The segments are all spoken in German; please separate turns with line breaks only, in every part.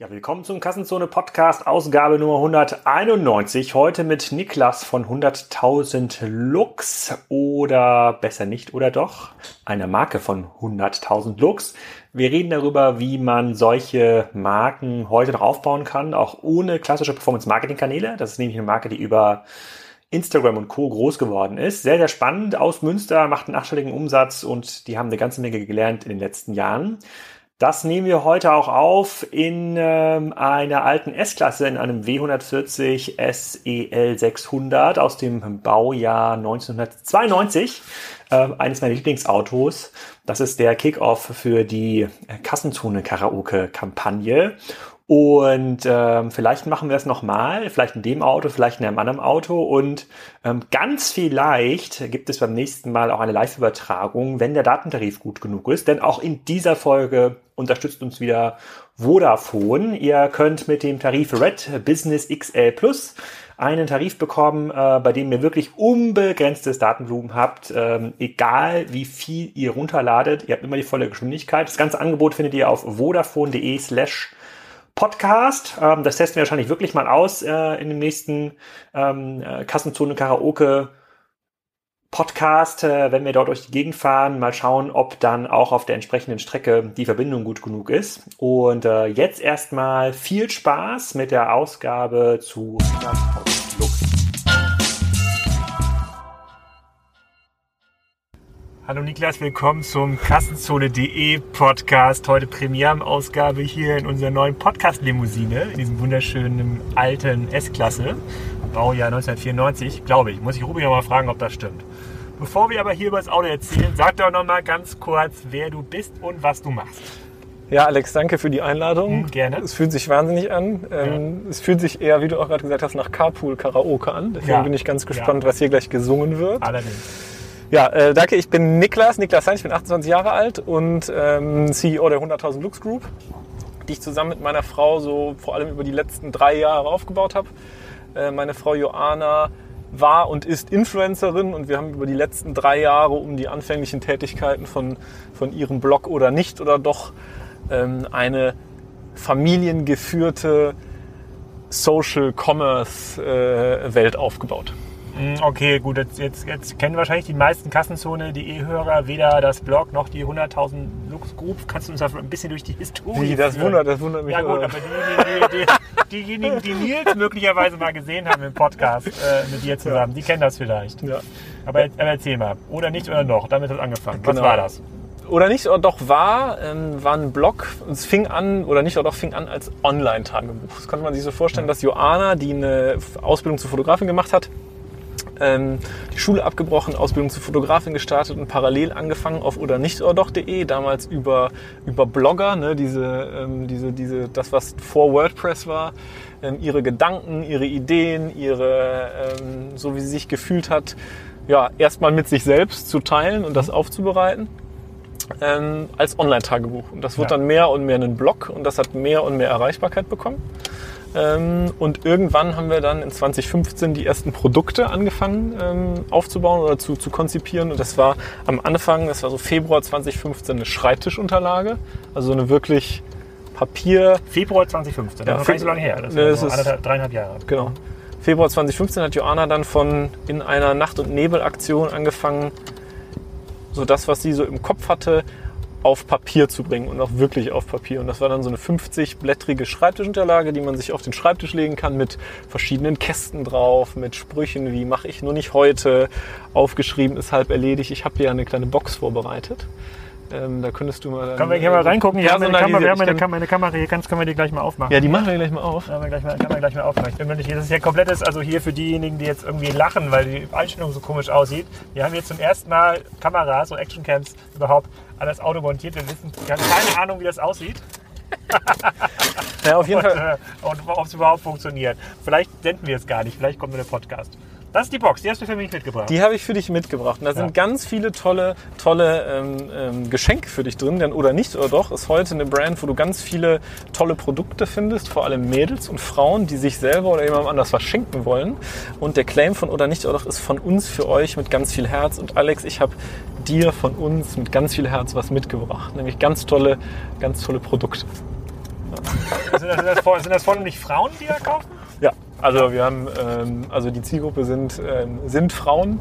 Ja, willkommen zum Kassenzone Podcast, Ausgabe Nummer 191. Heute mit Niklas von 100.000 Lux oder besser nicht oder doch, einer Marke von 100.000 Lux. Wir reden darüber, wie man solche Marken heute noch aufbauen kann, auch ohne klassische Performance-Marketing-Kanäle. Das ist nämlich eine Marke, die über Instagram und Co. groß geworden ist. Sehr, sehr spannend. Aus Münster macht einen achtstelligen Umsatz und die haben eine ganze Menge gelernt in den letzten Jahren. Das nehmen wir heute auch auf in ähm, einer alten S-Klasse, in einem W140 SEL 600 aus dem Baujahr 1992. Äh, eines meiner Lieblingsautos. Das ist der Kickoff für die Kassenzone-Karaoke-Kampagne. Und ähm, vielleicht machen wir es nochmal, vielleicht in dem Auto, vielleicht in einem anderen Auto. Und ähm, ganz vielleicht gibt es beim nächsten Mal auch eine Live-Übertragung, wenn der Datentarif gut genug ist. Denn auch in dieser Folge unterstützt uns wieder Vodafone. Ihr könnt mit dem Tarif Red Business XL Plus einen Tarif bekommen, äh, bei dem ihr wirklich unbegrenztes Datenvolumen habt, ähm, egal wie viel ihr runterladet. Ihr habt immer die volle Geschwindigkeit. Das ganze Angebot findet ihr auf vodafone.de slash Podcast. Ähm, das testen wir wahrscheinlich wirklich mal aus äh, in dem nächsten ähm, äh, Kassenzone Karaoke Podcast, äh, wenn wir dort durch die Gegend fahren, mal schauen, ob dann auch auf der entsprechenden Strecke die Verbindung gut genug ist. Und äh, jetzt erstmal viel Spaß mit der Ausgabe zu 100.000 Hallo Niklas, willkommen zum Kassenzone.de Podcast. Heute Premierenausgabe hier in unserer neuen Podcast-Limousine, in diesem wunderschönen alten S-Klasse. Baujahr 1994, glaube ich. Muss ich Rubi mal fragen, ob das stimmt. Bevor wir aber hier über das Auto erzählen, sag doch noch mal ganz kurz, wer du bist und was du machst.
Ja, Alex, danke für die Einladung.
Hm, gerne.
Es fühlt sich wahnsinnig an. Ähm, ja. Es fühlt sich eher, wie du auch gerade gesagt hast, nach Carpool-Karaoke an. Deswegen ja. bin ich ganz gespannt, ja. was hier gleich gesungen wird.
Allerdings.
Ja, äh, danke. Ich bin Niklas, Niklas Heinz, ich bin 28 Jahre alt und ähm, CEO der 100.000 Lux Group, die ich zusammen mit meiner Frau so vor allem über die letzten drei Jahre aufgebaut habe. Äh, meine Frau Joana war und ist Influencerin und wir haben über die letzten drei Jahre um die anfänglichen Tätigkeiten von, von ihrem Blog oder nicht oder doch ähm, eine familiengeführte Social Commerce äh, Welt aufgebaut.
Hm, okay, gut, jetzt, jetzt, jetzt kennen wahrscheinlich die meisten Kassenzone, die E-Hörer, weder das Blog noch die 100.000 Lux Group. Kannst du uns da ein bisschen durch die Historie
Wie, das wundert, das wundert mich.
Ja gut, aber die, die, die, diejenigen, die Nils möglicherweise mal gesehen haben im Podcast äh, mit dir zusammen, ja. die kennen das vielleicht. Ja. Aber, aber, erzähl mal, oder nicht oder noch, damit hat es angefangen. Was genau. war das?
oder nicht oder doch war, ähm, war ein Blog. Es fing an, oder nicht oder doch fing an als Online-Tagebuch. Das konnte man sich so vorstellen, dass Joana, die eine Ausbildung zur Fotografin gemacht hat, ähm, die Schule abgebrochen, Ausbildung zur Fotografin gestartet und parallel angefangen auf oder nicht oder doch.de, damals über, über Blogger, ne, diese, ähm, diese, diese, das was vor WordPress war, ähm, ihre Gedanken, ihre Ideen, ihre, ähm, so wie sie sich gefühlt hat, ja, erstmal mit sich selbst zu teilen und das aufzubereiten. Ähm, als Online-Tagebuch. Und das wird ja. dann mehr und mehr ein Blog und das hat mehr und mehr Erreichbarkeit bekommen. Ähm, und irgendwann haben wir dann in 2015 die ersten Produkte angefangen ähm, aufzubauen oder zu, zu konzipieren. Und das war am Anfang, das war so Februar 2015, eine Schreibtischunterlage. Also eine wirklich Papier.
Februar 2015,
das
ist noch gar nicht so lange her.
Das, das
ist anderthalb, dreieinhalb Jahre.
Genau. Februar 2015 hat Joanna dann von in einer Nacht- und Nebelaktion angefangen, so das, was sie so im Kopf hatte, auf Papier zu bringen und auch wirklich auf Papier. Und das war dann so eine 50-blättrige Schreibtischunterlage, die man sich auf den Schreibtisch legen kann mit verschiedenen Kästen drauf, mit Sprüchen wie mache ich nur nicht heute, aufgeschrieben ist halb erledigt. Ich habe hier eine kleine Box vorbereitet. Ähm, da könntest du mal.
Können wir hier mal reingucken? Wir haben eine Kamera, wir haben eine, Kam eine Kamera hier, kannst, können wir die gleich mal aufmachen.
Ja, die machen wir gleich mal auf.
Ja, wir gleich mal, können wir gleich mal aufmachen. Ich bin mir nicht, das ist ja komplettes, also hier für diejenigen, die jetzt irgendwie lachen, weil die Einstellung so komisch aussieht. Wir haben jetzt zum ersten Mal Kameras, so Actioncams überhaupt an das Auto montiert. Wir wissen, haben keine Ahnung, wie das aussieht.
ja, auf jeden
und,
Fall.
Äh, und ob es überhaupt funktioniert. Vielleicht senden wir es gar nicht, vielleicht kommt nur der Podcast. Das ist die Box, die hast du für mich mitgebracht.
Die habe ich für dich mitgebracht. Und da ja. sind ganz viele tolle, tolle ähm, ähm, Geschenke für dich drin. Denn oder nicht oder doch ist heute eine Brand, wo du ganz viele tolle Produkte findest, vor allem Mädels und Frauen, die sich selber oder jemandem anders was schenken wollen. Und der Claim von oder nicht oder doch ist von uns für euch mit ganz viel Herz. Und Alex, ich habe dir von uns mit ganz viel Herz was mitgebracht. Nämlich ganz tolle, ganz tolle Produkte. Ja.
sind, das, sind, das, vor- sind das vornehmlich Frauen, die da kaufen?
Ja, also wir haben, ähm, also die Zielgruppe sind, ähm, sind Frauen,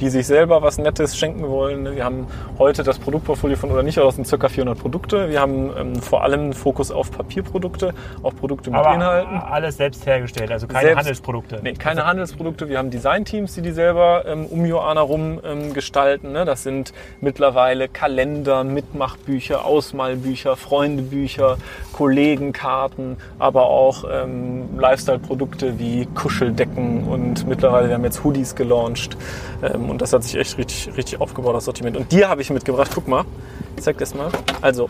die sich selber was Nettes schenken wollen. Wir haben heute das Produktportfolio von oder nicht, aber das sind ca. 400 Produkte. Wir haben ähm, vor allem Fokus auf Papierprodukte, auch Produkte mit
Aber
Inhalten.
alles selbst hergestellt, also keine
Selbst-
Handelsprodukte.
Nee, keine Handelsprodukte. Wir haben Designteams, die die selber ähm, um Joana rum ähm, gestalten. Ne? Das sind mittlerweile Kalender, Mitmachbücher, Ausmalbücher, Freundebücher, Kollegenkarten, aber auch ähm, Lifestyle-Produkte wie Kuscheldecken und mittlerweile, wir haben jetzt Hoodies gelauncht. Ähm, und das hat sich echt richtig, richtig aufgebaut, das Sortiment. Und dir habe ich mitgebracht. Guck mal, ich zeig das mal. Also,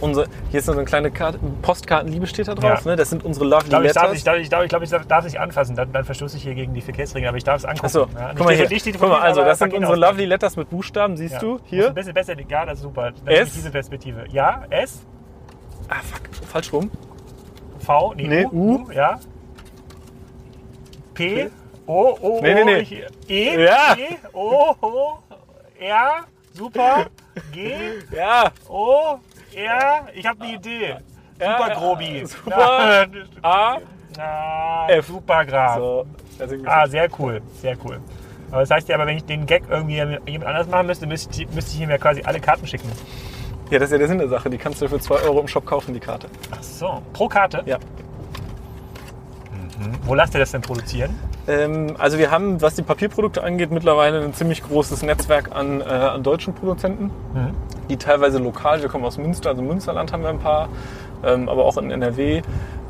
unsere, hier ist so eine kleine Karte, Postkartenliebe steht da drauf.
Ja.
Ne? Das sind unsere Lovely
Ich glaube, ich, darf,
Letters.
ich, darf, ich, darf, ich, glaube, ich darf, darf nicht anfassen, dann, dann verstoße ich hier gegen die Verkehrsregeln, aber ich darf es angucken.
Achso,
Ja,
guck mal hier.
nicht
Guck mal, also das sind unsere
ausdrucken.
Lovely Letters mit Buchstaben, siehst
Ja.
du hier?
Ein bisschen besser, ja, das ist super. Dann
S?
ich diese Perspektive. Ja, S,
Ah, fuck, falsch rum.
V, nee,
Nee,
U, U, ja. P, O, O,
Nee, nee,
O,
nee.
ich- E,
Ja.
E, O, O, R, super, G,
Ja,
O, R, ich habe eine Idee. Super Grobi.
super. A,
Na,
F.
Super Graf.
so. Also
Ah, sehr cool, sehr cool. Aber das heißt ja, aber wenn ich den Gag irgendwie jemand anders machen müsste, müsste ich, müsste ich ihm ja quasi alle Karten schicken.
Ja, das ist ja der Sinn der Sache. Die kannst du für 2 Euro im Shop kaufen, die Karte.
Ach so. Pro Karte?
Ja.
Wo lasst ihr das denn produzieren?
Ähm, also wir haben, was die Papierprodukte angeht, mittlerweile ein ziemlich großes Netzwerk an, äh, an deutschen Produzenten,
Mhm.
die teilweise lokal, wir kommen aus Münster, also Münsterland haben wir ein paar, ähm, aber auch in NRW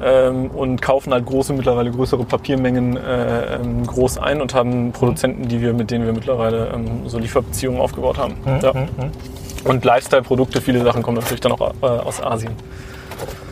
ähm, und kaufen halt große, mittlerweile größere Papiermengen äh, ähm, groß ein und haben Produzenten, die wir, mit denen wir mittlerweile ähm, so Lieferbeziehungen aufgebaut haben. Ja.
Mhm.
Und Lifestyle-Produkte, viele Sachen kommen natürlich dann auch äh, aus Asien.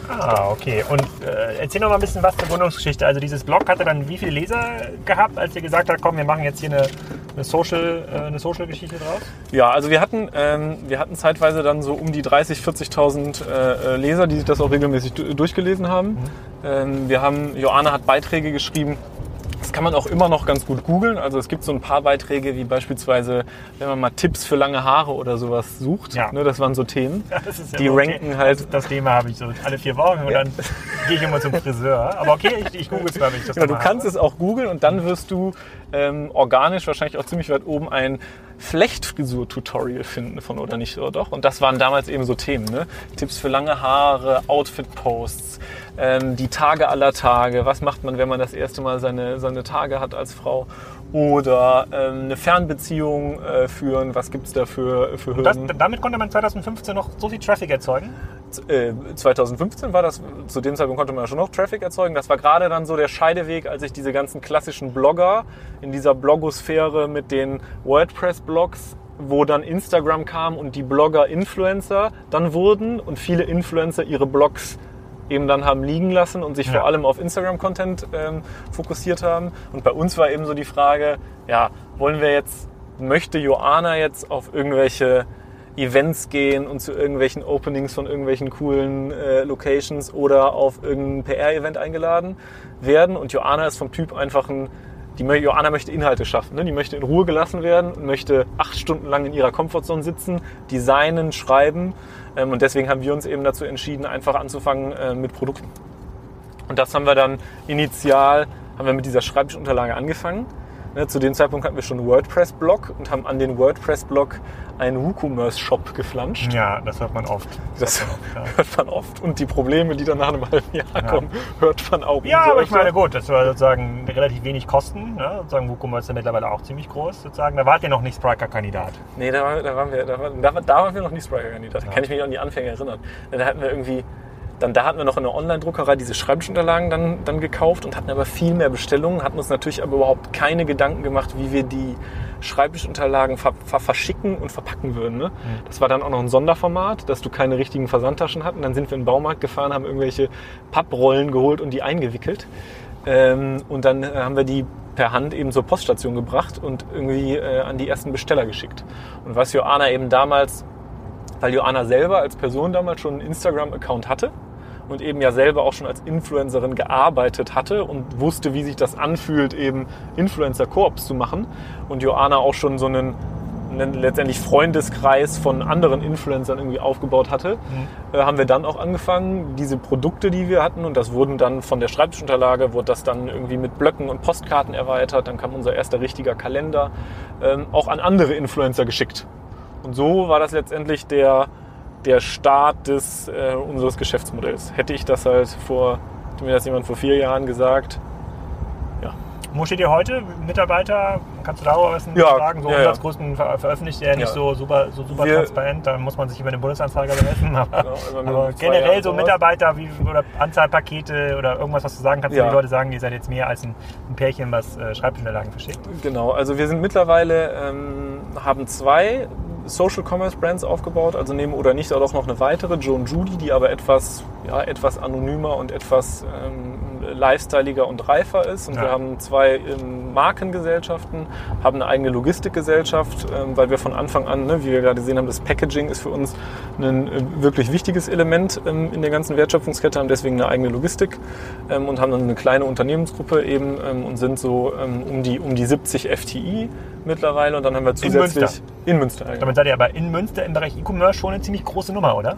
Ah, okay. Und äh, erzähl noch mal ein bisschen was zur Gründungsgeschichte. Also dieses Blog hatte dann wie viele Leser gehabt, als ihr gesagt habt, komm, wir machen jetzt hier eine, eine Social, äh, eine Social-Geschichte draus?
Ja, also wir hatten, ähm, wir hatten zeitweise dann so um die 30.000, 40.000 äh, Leser, die sich das auch regelmäßig du durchgelesen haben. Ähm, wir haben, Joanna hat Beiträge geschrieben. Das kann man auch immer noch ganz gut googeln. Also es gibt so ein paar Beiträge, wie beispielsweise, wenn man mal Tipps für lange Haare oder sowas sucht.
Ja.
Ne, das waren so Themen.
Ja, das ist ja
Die
okay.
ranken halt-
Das, das Thema habe ich so alle vier Wochen und dann gehe ich immer zum Friseur. Aber okay, ich, ich google es mal, wenn ich das
Genau, du kannst
habe.
es auch googeln und dann wirst du ähm, organisch wahrscheinlich auch ziemlich weit oben ein Flechtfrisur-Tutorial finden von oder nicht oder doch. Und das waren damals eben so Themen. Ne? Tipps für lange Haare, Outfit-Posts, ähm, die Tage aller Tage. Was macht man, wenn man das erste Mal seine, seine Tage hat als Frau? Oder ähm, eine Fernbeziehung äh, führen. Was gibt es da für, für
Das,
Hürden?
damit konnte man 2015 noch so viel Traffic erzeugen.
äh, 2015 war das, zu dem Zeitpunkt konnte man ja schon noch Traffic erzeugen. Das war gerade dann so der Scheideweg, als sich diese ganzen klassischen Blogger in dieser Blogosphäre mit den WordPress-Blogs, wo dann Instagram kam und die Blogger-Influencer dann wurden und viele Influencer ihre Blogs eben dann haben liegen lassen und sich
Ja.
vor allem auf Instagram-Content ähm, fokussiert haben. Und bei uns war eben so die Frage, ja, wollen wir jetzt, möchte Joana jetzt auf irgendwelche Events gehen und zu irgendwelchen Openings von irgendwelchen coolen äh, Locations oder auf irgendein PR-Event eingeladen werden. Und Joanna ist vom Typ einfach ein, die, Joanna möchte Inhalte schaffen. Ne? Die möchte in Ruhe gelassen werden und möchte acht Stunden lang in ihrer Comfortzone sitzen, designen, schreiben. Ähm, und deswegen haben wir uns eben dazu entschieden, einfach anzufangen äh, mit Produkten. Und das haben wir dann initial, haben wir mit dieser Schreibtischunterlage angefangen. Ne, zu dem Zeitpunkt hatten wir schon einen WordPress-Blog und haben an den WordPress-Blog einen WooCommerce-Shop geflanscht.
Ja, das hört man oft.
Das
hört man oft, ja.
hört man oft. Und die Probleme, die dann nach einem halben Jahr kommen, hört man auch.
Ja, aber ich meine, gut, das war sozusagen relativ wenig Kosten. Ne? Sozusagen WooCommerce ist ja mittlerweile auch ziemlich groß. Sozusagen. Da wart ihr noch nicht Spriker-Kandidat.
Nee, da, war- da, waren wir, da, war- da, war- da waren wir noch nicht Spriker-Kandidat. Da kann ich mich an die Anfänge erinnern. Da hatten wir irgendwie, dann, da hatten wir noch in der Online-Druckerei diese Schreibtischunterlagen dann, dann gekauft und hatten aber viel mehr Bestellungen, hatten uns natürlich aber überhaupt keine Gedanken gemacht, wie wir die Schreibtischunterlagen ver, ver, verschicken und verpacken würden. Ne? Das war dann auch noch ein Sonderformat, dass du keine richtigen Versandtaschen hatten. Dann sind wir in den Baumarkt gefahren, haben irgendwelche Papprollen geholt und die eingewickelt. Ähm, und dann äh, haben wir die per Hand eben zur Poststation gebracht und irgendwie äh, an die ersten Besteller geschickt. Und was Joanna eben damals, weil Joanna selber als Person damals schon einen Instagram-Account hatte und eben ja selber auch schon als Influencerin gearbeitet hatte und wusste, wie sich das anfühlt, eben Influencer-Koops zu machen und Joanna auch schon so einen einen letztendlich Freundeskreis von anderen Influencern irgendwie aufgebaut hatte,
Mhm.
äh, haben wir dann auch angefangen, diese Produkte, die wir hatten, und das wurden dann von der Schreibtischunterlage, wurde das dann irgendwie mit Blöcken und Postkarten erweitert, dann kam unser erster richtiger Kalender, ähm, auch an andere Influencer geschickt. Und so war das letztendlich der, der Start des, äh, unseres Geschäftsmodells. Hätte ich das halt vor, hätte mir das jemand vor vier Jahren gesagt,
Wo steht ihr heute? Mitarbeiter? Kannst du darüber was
Ja,
sagen? So
ja, ja.
Umsatzgrößen ver veröffentlicht ihr ja nicht
Ja.
so super, so super
Wir-
transparent. Da muss man sich über den Bundesanzeiger bemessen. Aber,
Genau, also
aber generell
Jahren
so. Mitarbeiter wie, oder Anzahl Pakete oder irgendwas, was du sagen kannst,
Ja.
die Leute sagen, ihr seid jetzt mehr als ein, ein Pärchen, was äh, Schreibtischunterlagen verschickt.
Genau, also wir sind mittlerweile, ähm, haben zwei Social Commerce Brands aufgebaut, also nehmen oder nicht auch noch eine weitere, Joan Judy, die aber etwas, ja, etwas anonymer und etwas ähm, lifestyleiger und reifer ist. Und
Ja.
wir haben zwei ähm, Markengesellschaften, haben eine eigene Logistikgesellschaft, ähm, weil wir von Anfang an, ne, wie wir gerade gesehen haben, das Packaging ist für uns ein äh, wirklich wichtiges Element ähm, in der ganzen Wertschöpfungskette, haben deswegen eine eigene Logistik und haben dann eine kleine Unternehmensgruppe eben und sind so um, die, um die 70 FTI mittlerweile und dann haben wir zusätzlich
Münster.
in Münster. ja.
Damit seid ihr aber in Münster im Bereich E-Commerce schon eine ziemlich große Nummer, oder?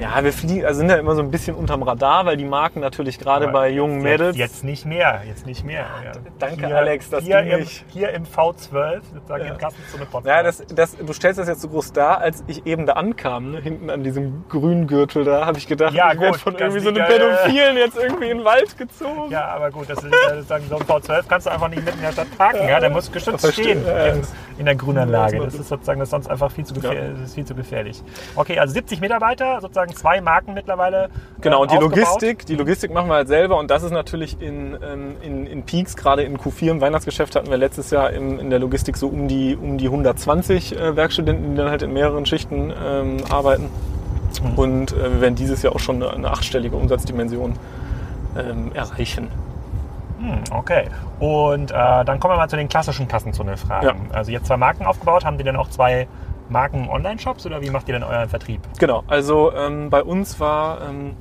Ja, wir fliegen, also sind ja immer so ein bisschen unterm Radar, weil die Marken natürlich gerade bei jungen
jetzt,
Mädels.
Jetzt nicht mehr, jetzt nicht mehr. Ja.
danke, Alex, dass
hier
du
im, Hier im V12, sozusagen im Kassenzone Podcast.
Ja, das, das, du stellst das jetzt so groß dar, als ich eben da ankam, ne, hinten an diesem grünen Gürtel da, habe ich gedacht,
Ja,
ich werde
gut,
von irgendwie so einem
ja,
Pädophilen jetzt irgendwie in den Wald gezogen.
Ja, aber gut, das ist äh, sozusagen so ein V12 kannst du einfach nicht mitten in der Stadt parken. Ja, der muss geschützt stehen
ja,
in, in der Grünanlage.
Ja,
Das ist sozusagen das ist sonst einfach viel zu, gefähr
Ja.
das ist viel zu gefährlich. Okay, also 70 Mitarbeiter, sozusagen zwei Marken mittlerweile.
Genau, und die
aufgebaut.
Logistik, die Logistik machen wir halt selber und das ist natürlich in, ähm, in, in Peaks, gerade in Q4 im Weihnachtsgeschäft hatten wir letztes Jahr im, in der Logistik so um die, um die 120 äh, Werkstudenten, die dann halt in mehreren Schichten ähm, arbeiten. Und äh, wir werden dieses Jahr auch schon eine, eine achtstellige Umsatzdimension ähm, erreichen.
Hm, okay. Und äh, dann kommen wir mal zu den klassischen Kassenzone-Fragen.
Ja.
Also jetzt zwei Marken aufgebaut, haben die dann auch zwei Marken Online-Shops oder wie macht ihr denn euren Vertrieb?
Genau, also ähm, bei uns war ähm,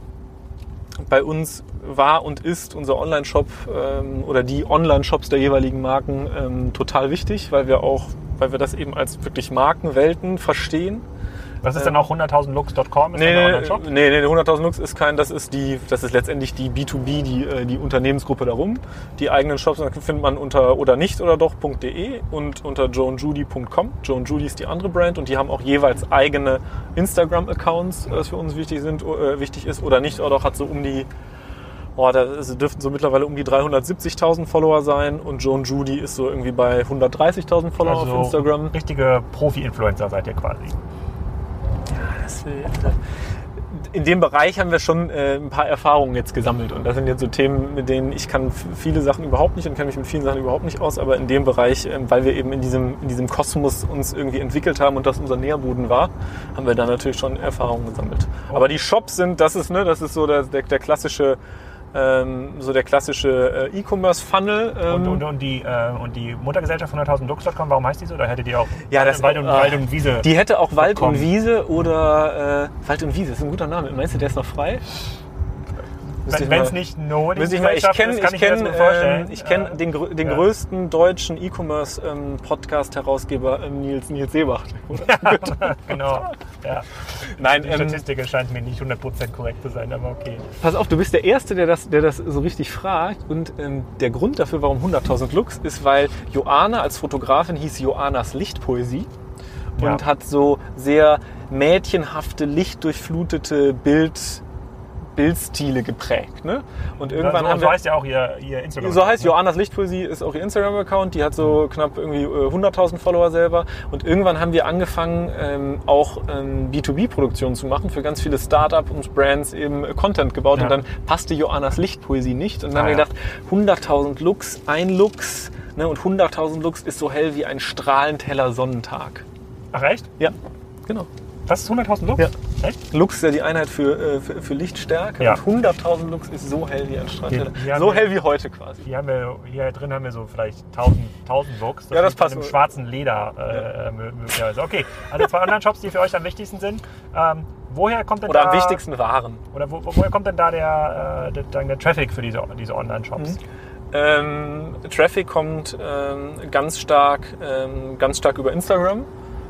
bei uns war und ist unser Online-Shop ähm, oder die Online-Shops der jeweiligen Marken ähm, total wichtig, weil wir auch, weil wir das eben als wirklich Markenwelten verstehen.
Das ist dann auch 100.000lux.com, ist dann der
Nee,
Online-Shop?
nee, nee, 100.000 Lux ist kein, das ist die, das ist letztendlich die B2B, die, äh, die Unternehmensgruppe darum. Die eigenen Shops findet man unter oder nicht oder doch.de und unter joanjudy.com. Joan Judy ist die andere Brand und die haben auch jeweils eigene Instagram-Accounts, was für uns wichtig sind, äh, wichtig ist oder nicht oder doch hat so um die Oh, da dürften so mittlerweile um die 370.000 Follower sein und Joan Judy ist so irgendwie bei 130.000 Follower
Also
auf Instagram.
richtige Profi-Influencer seid ihr quasi.
Äh, in dem Bereich haben wir schon äh, ein paar Erfahrungen jetzt gesammelt und das sind jetzt so Themen, mit denen ich kann viele Sachen überhaupt nicht und kenne mich mit vielen Sachen überhaupt nicht aus, aber in dem Bereich, ähm, weil wir eben in diesem, in diesem Kosmos uns irgendwie entwickelt haben und das unser Nährboden war, haben wir da natürlich schon Erfahrungen gesammelt. Aber die Shops sind, das ist, ne, das ist so der, der, der klassische ähm, so der klassische äh, E-Commerce-Funnel. Ähm,
Und, und, und, die, äh, und die Muttergesellschaft 100.000 Lux.com, warum heißt die so? Da hättet ihr auch
Ja, das-
Wald, und,
äh,
Wald und Wiese.
Die hätte auch Wald und Wiese oder äh, Wald und Wiese, ist ein guter Name. Meinst du, der ist noch frei?
Wenn es nicht eine
Müsste ich mal, ich kenne
ist, kann
ich
ich, mir das
kenn,
vorstellen.
ähm, ich kenn
Äh,
den, grö- den
ja.
größten deutschen E-Commerce-Podcast-Herausgeber ähm, Nils, Nils Seebacht.
genau. Ja.
Nein,
Die
ähm,
Statistik scheint mir nicht 100% korrekt zu sein, aber okay.
pass auf, du bist der Erste, der das, der das so richtig fragt. Und ähm, der Grund dafür, warum 100.000 Lux, ist, weil Joana als Fotografin hieß Joanas Lichtpoesie und
Ja.
hat so sehr mädchenhafte, lichtdurchflutete Bild, Bildstile geprägt. Ne? Und irgendwann
so,
haben
so
wir...
heißt ja auch ihr, ihr Instagram.
So heißt Joannas Lichtpoesie, ist auch ihr Instagram-Account. Die hat so knapp irgendwie äh, 100.000 Follower selber. Und irgendwann haben wir angefangen, ähm, auch ähm, B2B-Produktionen zu machen für ganz viele Startup und Brands eben äh, Content gebaut.
Ja.
Und dann passte Joannas Lichtpoesie nicht. Und dann
Ah,
haben wir gedacht, 100.000 Lux, ein Lux. Ne? Und 100.000 Lux ist so hell wie ein strahlend heller Sonnentag.
Ach echt?
Ja, genau.
Das ist 100.000 Lux?
Ja.
Echt?
Lux ist ja die Einheit für, äh, für, für Lichtstärke.
Ja.
Und 100.000 Lux ist so hell wie ein
haben
So hell wie heute quasi.
Hier, haben wir, hier drin haben wir so vielleicht 1000, 1000 Lux.
Ja, das
liegt an
passt.
einem schwarzen Leder äh, mö- möglicherweise. Okay, also zwei Online-Shops, die für euch am wichtigsten sind. Ähm, woher kommt denn
Oder
da,
am wichtigsten waren.
Oder wo, woher kommt denn da der, äh, der, der Traffic für diese, diese Online-Shops?
Ähm, Traffic kommt ähm, ganz stark, ähm, ganz stark über Instagram.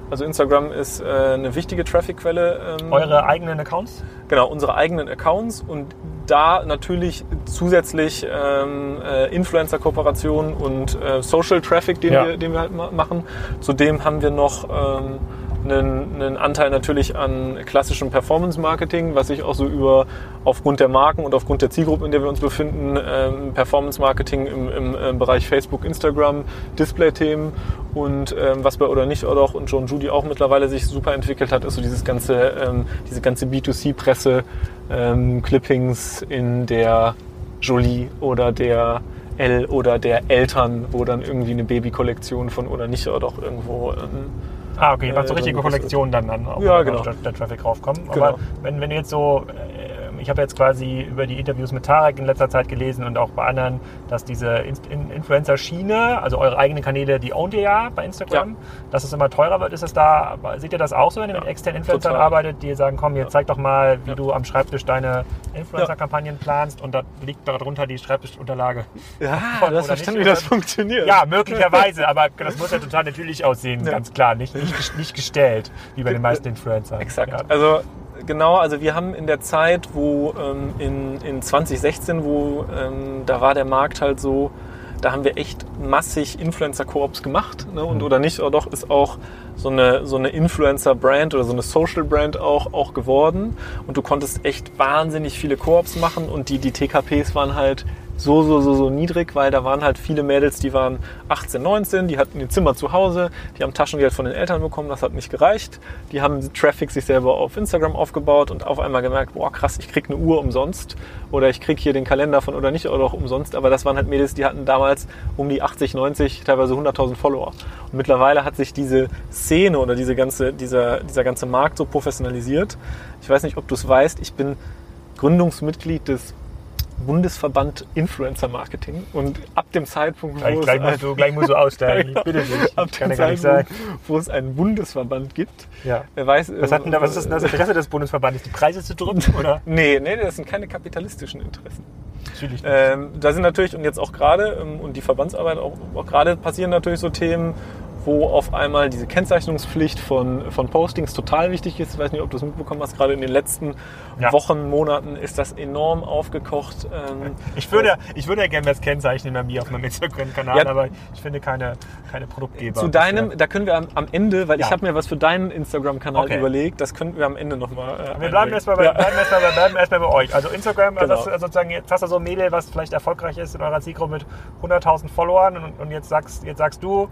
Also Instagram ist äh, eine wichtige Traffic-Quelle.
Ähm, Eure eigenen Accounts?
Genau, unsere eigenen Accounts und da natürlich zusätzlich ähm, äh, Influencer-Kooperationen und äh, Social Traffic, den, ja. wir, den wir halt machen. Zudem haben wir noch ähm, einen, einen Anteil natürlich an klassischem Performance-Marketing, was sich auch so über aufgrund der Marken und aufgrund der Zielgruppe, in der wir uns befinden, ähm, Performance-Marketing im, im, im, Bereich Facebook, Instagram, Display-Themen. Und ähm, was bei oder nicht oder auch und John Judy auch mittlerweile sich super entwickelt hat, ist so dieses ganze, ähm, diese ganze B2C-Presse, ähm, Clippings in der Jolie oder der L oder der Eltern, wo dann irgendwie eine Babykollektion von oder nicht oder auch irgendwo ähm,
Ah, okay, ihr macht so äh, richtige Kollektionen dann an,
auf ja, genau.
der, Traffic raufkommen. Aber genau. wenn, wenn du jetzt so äh, ich habe jetzt quasi über die Interviews mit Tarek in letzter Zeit gelesen und auch bei anderen, dass diese In Influencer-Schiene, also eure eigenen Kanäle, die ownt ihr ja bei Instagram, ja. dass es immer teurer wird. Ist es da, seht ihr das auch so, wenn ihr ja, mit externen Influencern total. arbeitet, die sagen, komm, jetzt zeig doch mal, wie du am Schreibtisch deine Influencer-Kampagnen planst und da liegt darunter die Schreibtischunterlage.
Ja, du hast verstanden, wie das funktioniert.
Ja, möglicherweise, aber das muss ja total natürlich aussehen, ganz klar, nicht, nicht, nicht gestellt, wie bei den meisten Influencern.
Exakt. Also genau, also wir haben in der Zeit, wo ähm, in, in 2016, wo ähm, da war der Markt halt so, da haben wir echt massig Influencer-Koops gemacht. Ne? Und mhm. oder nicht, oder doch ist auch so eine, so eine Influencer-Brand oder so eine Social-Brand auch, auch geworden. Und du konntest echt wahnsinnig viele Koops machen und die, die TKPs waren halt so, so, so, so niedrig, weil da waren halt viele Mädels, die waren 18, 19, die hatten ihr Zimmer zu Hause, die haben Taschengeld von den Eltern bekommen, das hat nicht gereicht. Die haben Traffic sich selber auf Instagram aufgebaut und auf einmal gemerkt, boah krass, ich krieg eine Uhr umsonst oder ich krieg hier den Kalender von oder nicht oder auch umsonst. Aber das waren halt Mädels, die hatten damals um die 80, 90, teilweise 100.000 Follower. Und mittlerweile hat sich diese Szene oder diese ganze, dieser, dieser ganze Markt so professionalisiert. Ich weiß nicht, ob du es weißt, ich bin Gründungsmitglied des Bundesverband Influencer Marketing und ab dem Zeitpunkt,
gleich, wo gleich, musst du, gleich musst du aussteigen, ich bitte dich.
ab dem Zeitpunkt, wo es einen Bundesverband gibt,
ja. wer weiß... Was, hat denn da, was ist denn das Interesse des Bundesverbandes? Die Preise zu drücken, oder?
nee, nee, das sind keine kapitalistischen Interessen. Natürlich nicht. Ähm, da sind natürlich, und jetzt auch gerade, ähm, und die Verbandsarbeit auch, auch gerade passieren natürlich so Themen, wo auf einmal diese Kennzeichnungspflicht von, von Postings total wichtig ist. Ich weiß nicht, ob du es mitbekommen hast, gerade in den letzten ja. Wochen, Monaten ist das enorm aufgekocht.
Ähm, ich, würde, ich würde ja gerne das kennzeichnen bei mir auf meinem Instagram-Kanal, ja. aber ich finde keine, keine Produktgeber.
Zu deinem, da können wir am, am Ende, weil ja. ich habe mir was für deinen Instagram-Kanal okay. überlegt, das könnten wir am Ende nochmal.
Äh, wir bleiben erstmal bei, bleiben erst bei, bleiben erst bei euch. Also Instagram, genau. also sozusagen, jetzt hast du so ein Mädel, was vielleicht erfolgreich ist in eurer Zielgruppe mit 100.000 Followern und, und jetzt, sagst, jetzt sagst du,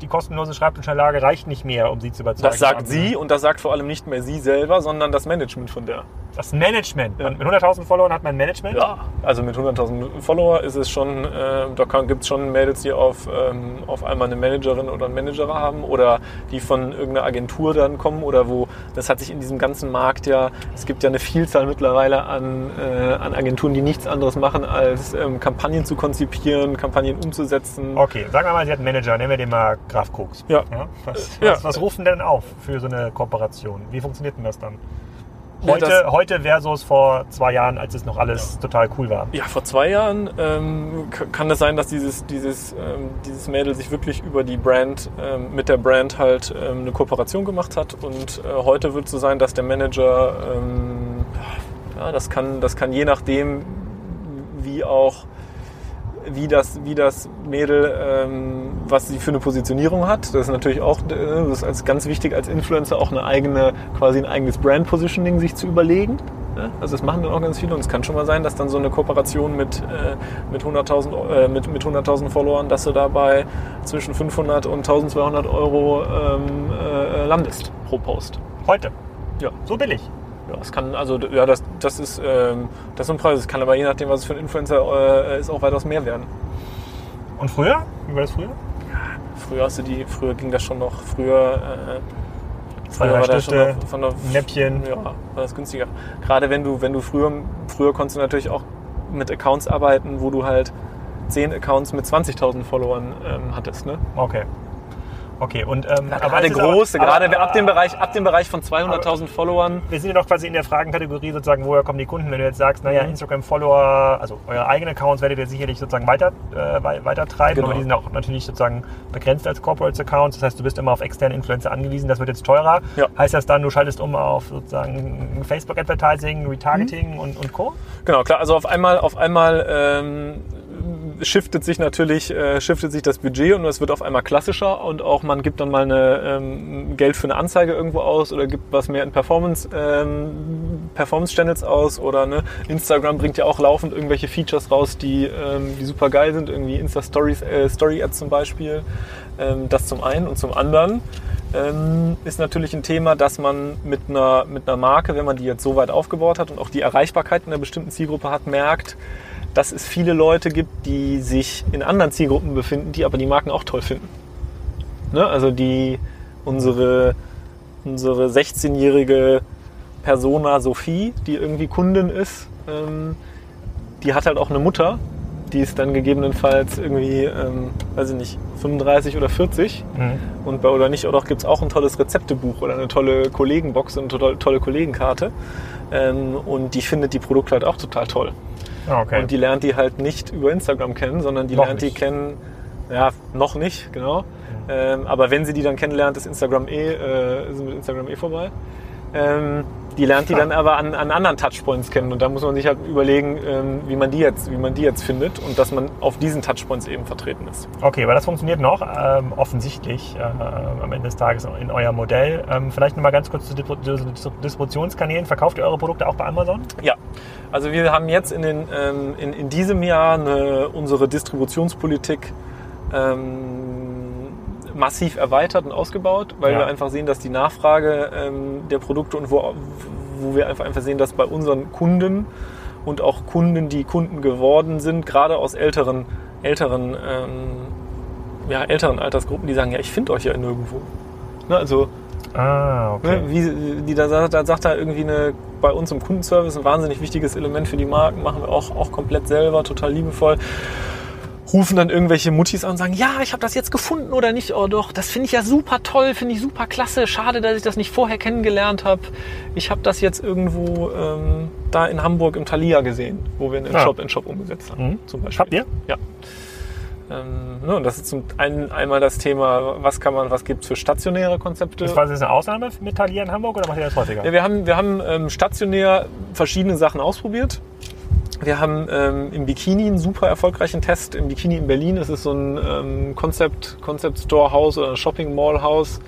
die kostenlose Schreibtischanlage reicht nicht mehr, um sie zu überzeugen.
Das sagt sie und das sagt vor allem nicht mehr sie selber, sondern das Management von der.
Das Management? Ja. Mit 100.000 Followern hat man Management?
Ja, also mit 100.000 Follower ist es schon, äh, da gibt es schon Mädels, die auf, ähm, auf einmal eine Managerin oder einen Manager haben oder die von irgendeiner Agentur dann kommen oder wo, das hat sich in diesem ganzen Markt ja, es gibt ja eine Vielzahl mittlerweile an, äh, an Agenturen, die nichts anderes machen, als ähm, Kampagnen zu konzipieren, Kampagnen umzusetzen.
Okay, sagen wir mal, sie hat einen Manager, nennen wir den mal Graf Koks.
Ja. ja?
Was, ja. Was, was rufen denn auf für so eine Kooperation? Wie funktioniert denn das dann? Heute, ja, heute versus vor zwei Jahren, als es noch alles total cool war.
Ja, vor zwei Jahren ähm, kann es das sein, dass dieses, dieses, ähm, dieses Mädel sich wirklich über die Brand, ähm, mit der Brand halt ähm, eine Kooperation gemacht hat. Und äh, heute wird es so sein, dass der Manager, ähm, ja, das kann, das kann je nachdem, wie auch wie das, wie das Mädel, ähm, was sie für eine Positionierung hat. Das ist natürlich auch äh, das ist ganz wichtig als Influencer auch eine eigene, quasi ein eigenes Brand-Positioning sich zu überlegen. Also das machen dann auch ganz viele und es kann schon mal sein, dass dann so eine Kooperation mit, äh, mit 100.000 äh, mit, mit 100 Followern, dass du dabei zwischen 500 und 1200 Euro ähm, äh, landest pro Post.
Heute? Ja. So billig?
Ja, es kann, also ja, das, das ist ähm, das ist ein Preis. Es kann aber je nachdem, was es für ein Influencer äh, ist, auch weitaus mehr werden.
Und früher? Wie war das früher?
früher hast du die, früher ging das schon noch, früher, äh,
früher war das schon noch von der
Näppchen. Ja, war das günstiger. Gerade wenn du, wenn du früher, früher konntest du natürlich auch mit Accounts arbeiten, wo du halt 10 Accounts mit 20.000 Followern ähm, hattest, ne?
Okay. Okay, und ähm,
Na,
aber
gerade große,
aber-
gerade
aber-
ab dem Bereich, ab dem Bereich von 200.000 Followern.
Wir sind ja doch quasi in der Fragenkategorie sozusagen, woher kommen die Kunden? Wenn du jetzt sagst, naja,
Mhm.
Instagram-Follower, also eure eigenen Accounts werdet ihr sicherlich sozusagen weiter, äh, wei- weiter treiben,
Genau.
aber die sind auch natürlich sozusagen begrenzt als Corporate-Accounts. Das heißt, du bist immer auf externe Influencer angewiesen, das wird jetzt teurer.
Ja.
Heißt das dann, du schaltest um auf sozusagen Facebook-Advertising, Retargeting
Mhm.
und, und Co.?
Genau, klar. Also auf einmal, auf einmal ähm, shiftet sich natürlich, äh, shiftet sich das Budget und es wird auf einmal klassischer und auch man gibt dann mal eine, ähm, Geld für eine Anzeige irgendwo aus oder gibt was mehr in Performance, ähm, Performance Channels aus oder ne, Instagram bringt ja auch laufend irgendwelche Features raus, die, ähm, die super geil sind, irgendwie Insta Stories, äh, Story Ads zum Beispiel. Ähm, das zum einen und zum anderen ähm, ist natürlich ein Thema, dass man mit einer, mit einer Marke, wenn man die jetzt so weit aufgebaut hat und auch die Erreichbarkeit in einer bestimmten Zielgruppe hat, merkt, dass es viele Leute gibt, die sich in anderen Zielgruppen befinden, die aber die Marken auch toll finden. Ne? Also die unsere, unsere 16-jährige Persona Sophie, die irgendwie Kundin ist, ähm, die hat halt auch eine Mutter, die ist dann gegebenenfalls irgendwie, ähm, weiß ich nicht, 35 oder 40 und bei oder nicht oder gibt es auch ein tolles Rezeptebuch oder eine tolle Kollegenbox und eine tolle, tolle Kollegenkarte. Ähm, und die findet die Produkte halt auch total toll.
Ah, Okay.
Und die lernt die halt nicht über Instagram kennen, sondern die
Noch
lernt
nicht.
die kennen, ja, noch nicht, genau. Ähm, aber wenn sie die dann kennenlernt, ist Instagram eh, äh, sind mit Instagram eh vorbei. Ähm, die lernt die dann aber an, an anderen Touchpoints kennen und da muss man sich halt überlegen, ähm, wie man die jetzt, wie man die jetzt findet und dass man auf diesen Touchpoints eben vertreten ist.
Okay, aber das funktioniert noch, ähm, offensichtlich äh, am Ende des Tages in eurem Modell. Ähm, vielleicht nochmal ganz kurz zu Distri- zu Distributionskanälen. Verkauft ihr eure Produkte auch bei Amazon?
Ja, also wir haben jetzt in, den, ähm, in, in diesem Jahr eine, unsere Distributionspolitik ähm, massiv erweitert und ausgebaut, weil
Ja.
wir einfach sehen, dass die Nachfrage ähm, der Produkte und wo, wo wir einfach, einfach sehen, dass bei unseren Kunden und auch Kunden, die Kunden geworden sind, gerade aus älteren, älteren, ähm, ja, älteren Altersgruppen, die sagen, ja, ich finde euch ja nirgendwo. Ne, also
Ah,
Ne, wie, die, da, sagt- da sagt er irgendwie eine, bei uns im Kundenservice ein wahnsinnig wichtiges Element für die Marken, machen wir auch, auch komplett selber, total liebevoll. Rufen dann irgendwelche Muttis an und sagen, ja, ich habe das jetzt gefunden oder nicht, oh doch, das finde ich ja super toll, finde ich super klasse, schade, dass ich das nicht vorher kennengelernt habe. Ich habe das jetzt irgendwo ähm, da in Hamburg im Thalia gesehen, wo wir einen
Ah.
Shop in Shop umgesetzt haben.
Mhm.
Zum Beispiel.
Habt ihr?
Ja. Ähm, ne, und das ist zum einen einmal das Thema, was kann man, was gibt es für stationäre Konzepte?
Das war das eine Ausnahme mit Thalia in Hamburg oder macht ihr das häufiger?
Ja, wir haben, wir haben ähm, stationär verschiedene Sachen ausprobiert. Wir haben ähm, im Bikini einen super erfolgreichen Test. Im Bikini in Berlin ist es so ein ähm, Concept, Concept Store Haus oder ein Shopping Mall Haus.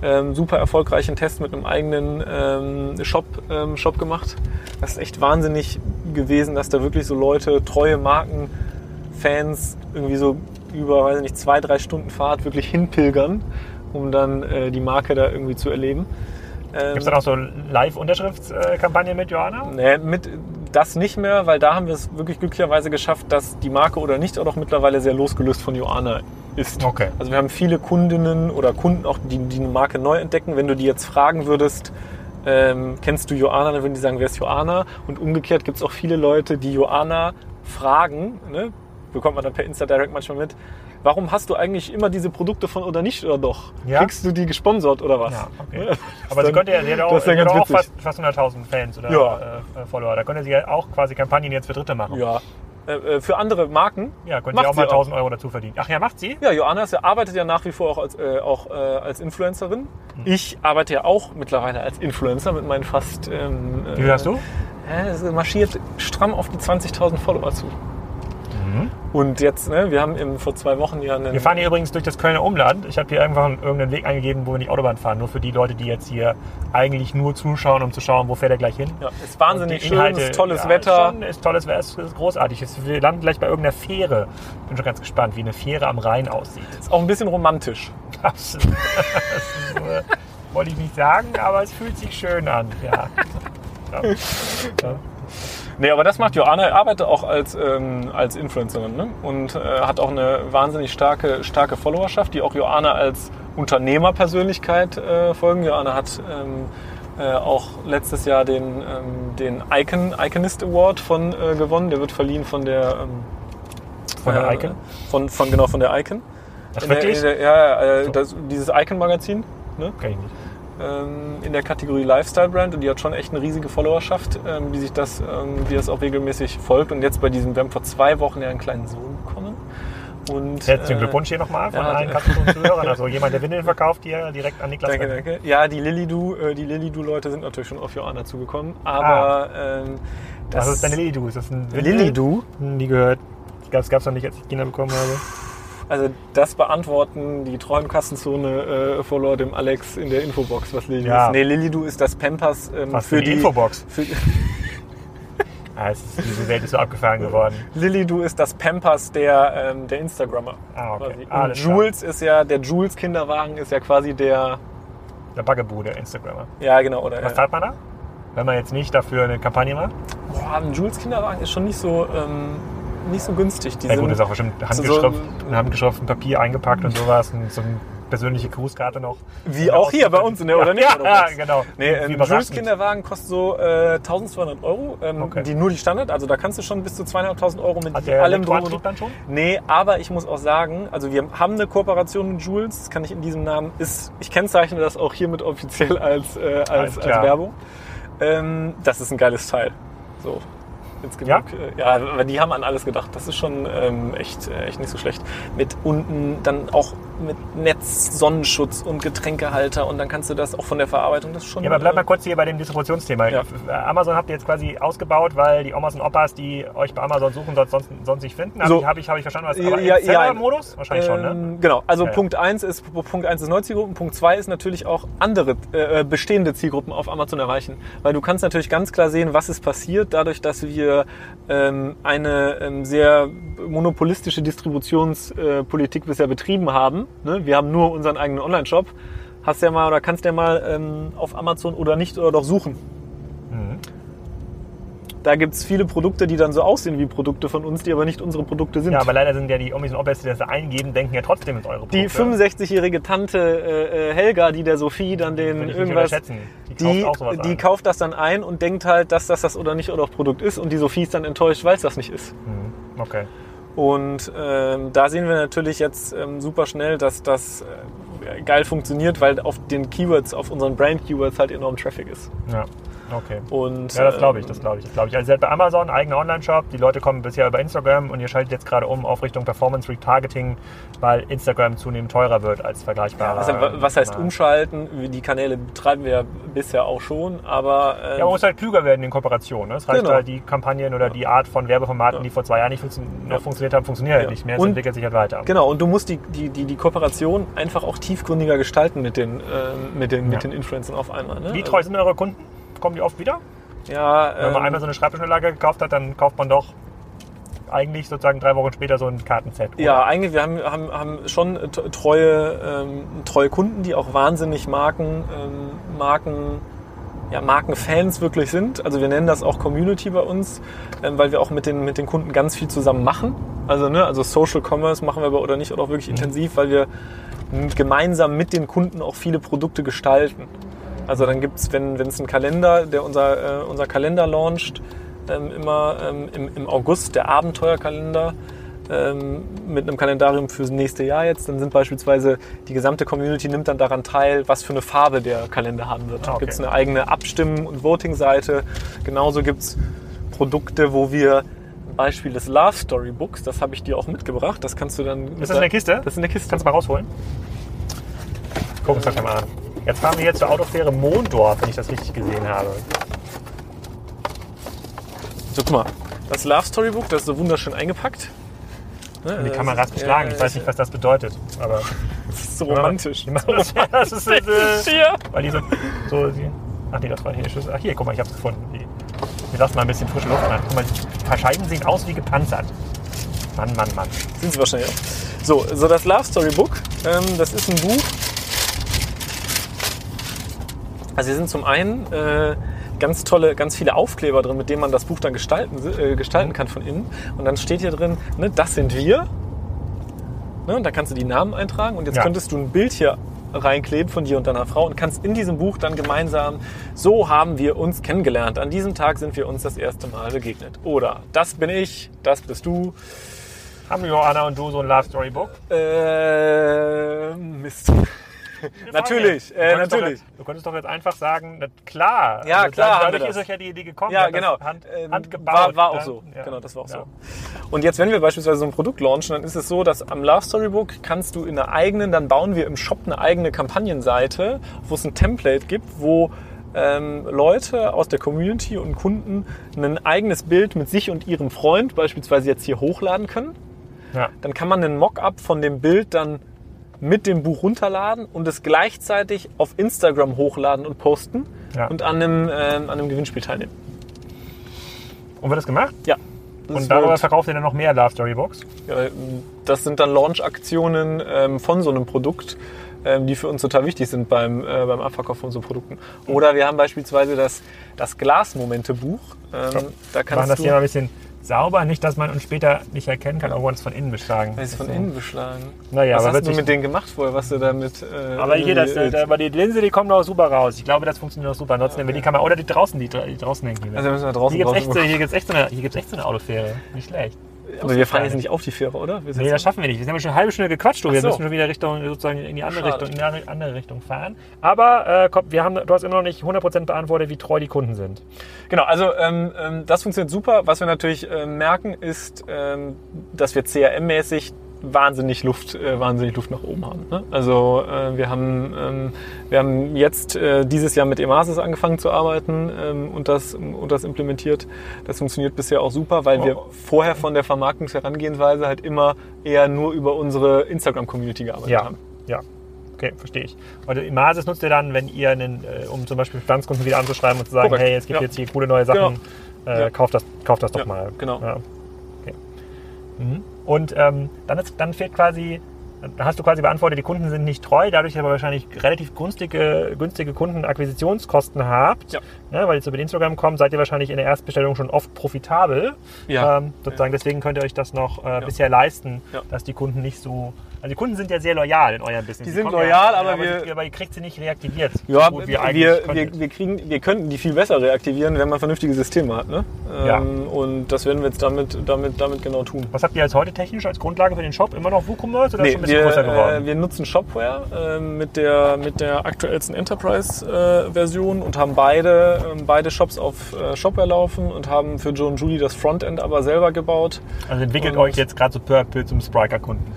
Ähm, super erfolgreichen Test mit einem eigenen ähm, Shop, ähm, Shop gemacht. Das ist echt wahnsinnig gewesen, dass da wirklich so Leute, treue Markenfans, irgendwie so über, weiß ich nicht, zwei, drei Stunden Fahrt wirklich hinpilgern, um dann äh, die Marke da irgendwie zu erleben. Ähm,
Gibt es dann auch so Live-Unterschriftskampagnen mit Johanna?
Nee, mit das nicht mehr, weil da haben wir es wirklich glücklicherweise geschafft, dass die Marke oder nicht auch mittlerweile sehr losgelöst von Joanna ist.
Okay.
Also wir haben viele Kundinnen oder Kunden auch, die, die eine Marke neu entdecken. Wenn du die jetzt fragen würdest, ähm, kennst du Joanna, dann würden die sagen, wer ist Joanna? Und umgekehrt gibt es auch viele Leute, die Joanna fragen, ne? bekommt man dann per Insta Direct manchmal mit, warum hast du eigentlich immer diese Produkte von oder nicht oder doch?
Ja?
Kriegst du die gesponsert oder was?
Ja, okay. Aber sie
Dann-
könnte ja, sie hat auch, sie hat auch fast, fast 100.000 Fans oder
Ja.
äh, äh, Follower. Da könnte sie ja auch quasi Kampagnen jetzt für Dritte machen.
Ja. Äh, äh, für andere Marken
Ja, könnte sie auch mal
sie auch.
1.000 Euro dazu verdienen. Ach ja, macht sie?
Ja, Joanna arbeitet ja nach wie vor auch als, äh, auch, als Influencerin. Ich arbeite ja auch mittlerweile als Influencer mit meinen fast. Ähm,
Wie viel hast du?
Marschiert stramm auf die 20.000 Follower zu. Und jetzt, ne, wir haben im, vor zwei Wochen ja einen.
Wir fahren hier übrigens durch das Kölner Umland. Ich habe hier irgendwann irgendeinen Weg eingegeben, wo wir nicht Autobahn fahren. Nur für die Leute, die jetzt hier eigentlich nur zuschauen, um zu schauen, wo fährt er gleich hin.
ja, ist wahnsinnig schön,
Inhalte-
ist tolles
ja,
Wetter.
Schon, ist tolles Wetter, ist ist großartig. Wir landen gleich bei irgendeiner Fähre. Bin schon ganz gespannt, wie eine Fähre am Rhein aussieht.
Ist auch ein bisschen romantisch.
Das, das ist, äh, wollte ich nicht sagen, aber es fühlt sich schön an. Ja. Ja. Ja.
Nee, aber das macht Joanna. Er arbeitet auch als, ähm, als Influencerin ne? und äh, hat auch eine wahnsinnig starke, starke Followerschaft, die auch Joanna als Unternehmerpersönlichkeit äh, folgen. Joanna hat ähm, äh, auch letztes Jahr den, ähm, den Icon, Iconist Award von äh, gewonnen. Der wird verliehen von der ähm,
Von der
äh,
Icon?
Von, von, genau, von der Icon.
Ach,
In der,
wirklich?
in der, ja, äh,
So.
das, dieses Icon-Magazin ne?
Kenn ich nicht.
Ähm, in der Kategorie Lifestyle-Brand und die hat schon echt eine riesige Followerschaft, ähm, die sich das, ähm, die das auch regelmäßig folgt. Und jetzt bei diesem, wir haben vor zwei Wochen ja einen kleinen Sohn bekommen. Und,
Herzlichen
äh,
Glückwunsch hier nochmal von
ja,
allen
d-
Katzenzuhörern. Also jemand, der Windeln verkauft, hier direkt an Niklas.
Danke, danke. Ja, die Lilidu, äh, die Lilidu-Leute sind natürlich schon auf Joanna zugekommen, aber ähm, das
Was ist deine Lilidu? Ist das ein Windel?
Lilidu?
Hm, Nie gehört. Das gab es noch nicht, als ich Kinder bekommen habe.
Also das beantworten die treuen Kassenzone-Follower dem Alex in der Infobox, was Lilidu
Ja.
ist. Nee, Lilidu ist das Pampers ähm,
Was für die, Infobox.
Für,
Ah, ist, diese Welt ist so abgefahren geworden.
Lilidu ist das Pampers der, ähm, der Instagrammer.
Ah, okay.
quasi. Und
Alles klar.
Jules ist ja, der Jules Kinderwagen ist ja quasi der,
Der der Instagrammer.
ja genau, oder
Was
ja.
zahlt man da? Wenn man jetzt nicht dafür eine Kampagne macht?
Boah, ein Jules Kinderwagen ist schon nicht so, ähm, nicht so günstig. Die
Ja gut,
sind-
ist auch bestimmt
so-
handgeschrift, in handgeschriften Papier eingepackt und sowas. Und so eine persönliche Grußkarte noch.
Wie auch hier bei uns in der,
ja,
oder nicht?
Ja, ja genau.
Nee, ein. Jules Kinderwagen kostet so äh, 1200 Euro, ähm,
Okay.
die nur die Standard, also da kannst du schon bis zu 2500 Euro mit
Hat der
allem drum und
dann schon?
Nee, aber ich muss auch sagen, also wir haben eine Kooperation mit Jules, das kann ich in diesem Namen, ist, ich kennzeichne das auch hiermit offiziell als, äh, als, als. Werbung. Ähm, das ist ein geiles Teil. So. Jetzt genug.
Ja?
äh, Ja, aber die haben an alles gedacht. Das ist schon ähm, echt, äh, echt nicht so schlecht. Mit unten dann auch mit Netz, Sonnenschutz und Getränkehalter und dann kannst du das auch von der Verarbeitung, das schon.
Ja, aber bleib
äh,
mal kurz hier bei dem Distributionsthema.
Ja.
Äh, Amazon habt ihr jetzt quasi ausgebaut, weil die Omas und Opas, die euch bei Amazon suchen, sonst, sonst, nicht finden. Habe
So.
ich, hab ich, hab ich verstanden, was aber
ja,
im
ja.
Seller-Modus? Wahrscheinlich schon, ne?
Ähm, Genau, also
Ja, ja.
Punkt 1 ist Punkt 1 ist neue Zielgruppen, Punkt 2 ist natürlich auch andere äh, bestehende Zielgruppen auf Amazon erreichen, weil du kannst natürlich ganz klar sehen, was ist passiert dadurch, dass wir ähm, eine ähm, sehr monopolistische Distributionspolitik bisher betrieben haben. Ne? Wir haben nur unseren eigenen Online-Shop. Hast ja mal oder kannst ja mal ähm, auf Amazon oder nicht oder doch suchen.
Mhm.
Da gibt es viele Produkte, die dann so aussehen wie Produkte von uns, die aber nicht unsere Produkte sind.
Ja, aber leider sind ja die Omis und Opas, die das da eingeben, denken ja trotzdem ins eure
Die
Produkte.
65-jährige Tante äh, äh, Helga, die der Sophie dann den irgendwas.
Die,
die,
kauft auch sowas
die
ein.
kauft das dann ein und denkt halt, dass das das oder nicht oder auch Produkt ist und die Sophie ist dann enttäuscht, weil es das nicht ist.
Mhm. Okay.
Und ähm, da sehen wir natürlich jetzt ähm, super schnell, dass das äh, geil funktioniert, weil auf den Keywords, auf unseren Brand-Keywords halt enorm Traffic ist.
Ja, okay.
Und,
Ja, das glaube ich,
ähm,
das glaube ich, das glaube ich. Also bei Amazon, eigener Online-Shop, die Leute kommen bisher über Instagram und ihr schaltet jetzt gerade um auf Richtung Performance Retargeting, weil Instagram zunehmend teurer wird als vergleichbare.
Also, wa- was heißt
Kanal.
umschalten? Die Kanäle betreiben wir ja bisher auch schon, aber ähm,
Ja, man muss halt klüger werden in Kooperationen. Ne? Es reicht
Genau.
halt, die Kampagnen oder die Art von Werbeformaten, die vor zwei Jahren nicht funktio noch funktioniert haben, funktionieren halt nicht mehr. Es
Und-
entwickelt sich halt weiter.
Genau, und du musst die, die, die, die Kooperation einfach auch tiefgründiger gestalten mit den, ähm, mit den, mit den Influencern auf einmal. Ne?
Wie treu sind eure Kunden? Kommen die oft wieder?
Ja,
Wenn man
ähm,
einmal so eine Schreibtischanlage gekauft hat, dann kauft man doch eigentlich sozusagen drei Wochen später so ein Kartenset. oder?
ja, eigentlich, wir haben, haben, haben schon treue, ähm, treue Kunden, die auch wahnsinnig Marken, ähm, Marken, ja, Markenfans wirklich sind. Also wir nennen das auch Community bei uns, ähm, weil wir auch mit den, mit den Kunden ganz viel zusammen machen. Also, ne, also Social Commerce machen wir aber oder nicht oder auch wirklich intensiv, weil wir gemeinsam mit den Kunden auch viele Produkte gestalten. Also dann gibt es, wenn es einen Kalender, der unser, äh, unser Kalender launcht, ähm, immer ähm, im, im August, der Abenteuerkalender, ähm, mit einem Kalendarium fürs nächste Jahr jetzt, dann sind beispielsweise die gesamte Community nimmt dann daran teil, was für eine Farbe der Kalender haben wird.
Ah,
Da
okay.
gibt es eine eigene Abstimmen- und Voting-Seite. Genauso gibt es Produkte, wo wir Beispiel des Love Story Books, das habe ich dir auch mitgebracht. Das kannst du dann.
Ist das in der Kiste?
Das ist in der Kiste.
Kannst du mal rausholen? Guck uns das mal an. Jetzt fahren wir jetzt zur Autofähre Mondorf, wenn ich das richtig gesehen habe.
So, guck mal. Das Love Story Book, das ist so wunderschön eingepackt. Ne,
Die
das
Kamera
ist-
ist beschlagen. Ich weiß nicht, was das bedeutet. Aber
Das ist so romantisch.
Die das, ist, äh,
hier.
weil die so, so die, ach nee, das war hier der Schlüssel. Ach hier, guck mal, ich hab's gefunden. Die, wir lassen mal ein bisschen frische Luft rein. Guck mal, die paar Scheiben sehen aus wie gepanzert. Mann, Mann, Mann.
Sind sie wahrscheinlich auch. So, so das Love Story Book, ähm, das ist ein Buch. Also hier sind zum einen äh, ganz tolle, ganz viele Aufkleber drin, mit denen man das Buch dann gestalten, äh, gestalten kann von innen. Und dann steht hier drin, ne, das sind wir. Ne, und da kannst du die Namen eintragen und jetzt
Ja.
könntest du ein Bild hier reinkleben von dir und deiner Frau und kannst in diesem Buch dann gemeinsam, so haben wir uns kennengelernt. An diesem Tag sind wir uns das erste Mal begegnet. Oder das bin ich, das bist du.
Haben Joanna und du so ein Love Story Book?
Äh, Mist. natürlich, äh,
Du
natürlich.
Jetzt- du könntest doch jetzt einfach sagen, na, klar.
Ja, klar haben
Dadurch ist euch ja die Idee gekommen.
Ja, genau.
Hand,
Ähm,
handgebaut.
war, war auch
dann-
so.
ja.
Genau, das war auch
Ja.
so. Und jetzt, wenn wir beispielsweise so ein Produkt launchen, dann ist es so, dass am Love Storybook kannst du in einer eigenen, dann bauen wir im Shop eine eigene Kampagnenseite, wo es ein Template gibt, wo ähm, Leute aus der Community und Kunden ein eigenes Bild mit sich und ihrem Freund beispielsweise jetzt hier hochladen können.
Ja.
Dann kann man einen Mockup von dem Bild dann mit dem Buch runterladen und es gleichzeitig auf Instagram hochladen und posten
Ja.
und an einem, ähm, an einem Gewinnspiel teilnehmen.
Und wird das gemacht?
Ja. Das
Und darüber verkauft ihr dann noch mehr Love Story Books?
Ja, Das sind dann Launch-Aktionen ähm, von so einem Produkt, ähm, die für uns total wichtig sind beim, äh, beim Abverkauf von so Produkten. Oder wir haben beispielsweise das, das Glas-Momente-Buch. Ähm, da
Wir machen
kannst
das
du
hier mal ein bisschen sauber, nicht, dass man uns später nicht erkennen kann, obwohl wir uns von innen beschlagen.
Das ist von
So.
innen beschlagen.
Naja,
Was
aber
hast du mit denen gemacht vorher? Was du damit? Äh,
Aber hier, das,
äh,
aber die Linse, die kommt noch super raus. Ich glaube, das funktioniert noch super. Ansonsten nehmen wir die Kamera. Oder die draußen, die, die draußen hängen. Die
also müssen wir draußen
hier gibt es echt, so- echt, eine- hier gibt's echt so eine Autofähre. Nicht schlecht.
Aber wir fahren jetzt nicht auf die Fähre, oder? Wir
Nee, das schaffen wir nicht. Wir haben schon eine halbe Stunde gequatscht. Wir
so.
müssen schon wieder Richtung, sozusagen in die andere,
Schade.
Richtung, in die andere- Richtung fahren. Aber äh, komm, wir haben, du hast immer noch nicht 100% beantwortet, wie treu die Kunden sind.
Genau, also ähm, ähm, das funktioniert super. Was wir natürlich ähm, merken, ist, ähm, dass wir CRM-mäßig wahnsinnig Luft, äh, wahnsinnig Luft nach oben haben. Ne? Also äh, wir haben ähm, wir haben jetzt äh, dieses Jahr mit Emasis angefangen zu arbeiten ähm, und das und das implementiert. Das funktioniert bisher auch super, weil wir
Oh.
vorher von der Vermarktungsherangehensweise halt immer eher nur über unsere Instagram-Community gearbeitet
Ja,
haben.
ja. Okay, verstehe ich. Und Imasis nutzt ihr dann, wenn ihr, einen, äh, um zum Beispiel Bestandskunden wieder anzuschreiben und zu sagen,
Korrekt,
hey, es gibt
ja.
jetzt hier coole neue Sachen, äh,
Ja.
kauft, das, kauft das doch
Ja,
mal.
genau.
Okay. Mhm. Und ähm, dann, ist, dann fehlt quasi, dann hast du quasi beantwortet, die Kunden sind nicht treu, dadurch aber wahrscheinlich relativ günstige, günstige Kundenakquisitionskosten habt,
Ja.
ne, weil ihr über Instagram kommt, seid ihr wahrscheinlich in der Erstbestellung schon oft profitabel.
Ja.
Ähm, sozusagen, deswegen könnt ihr euch das noch äh, bisher leisten,
Ja.
dass die Kunden nicht so. Also die Kunden sind ja sehr loyal in eurem Business.
Die sind loyal,
ja,
aber wir-
aber ihr kriegt sie nicht reaktiviert.
Ja,
so
wir, wir,
könntet.
wir, kriegen, wir könnten die viel besser reaktivieren, wenn man vernünftige Systeme hat. Ne?
Ja.
Ähm, und das werden wir jetzt damit, damit, damit genau tun.
Was habt ihr als heute technisch als Grundlage für den Shop? Immer noch WooCommerce oder schon ein bisschen
wir,
größer geworden?
äh, wir nutzen Shopware äh, mit, der, mit der aktuellsten Enterprise-Version und haben beide, ähm, beide Shops auf äh, Shopware laufen und haben für Joe und Julie das Frontend aber selber gebaut.
also entwickelt
und-
euch jetzt gerade so peu à peu zum Spriker-Kunden.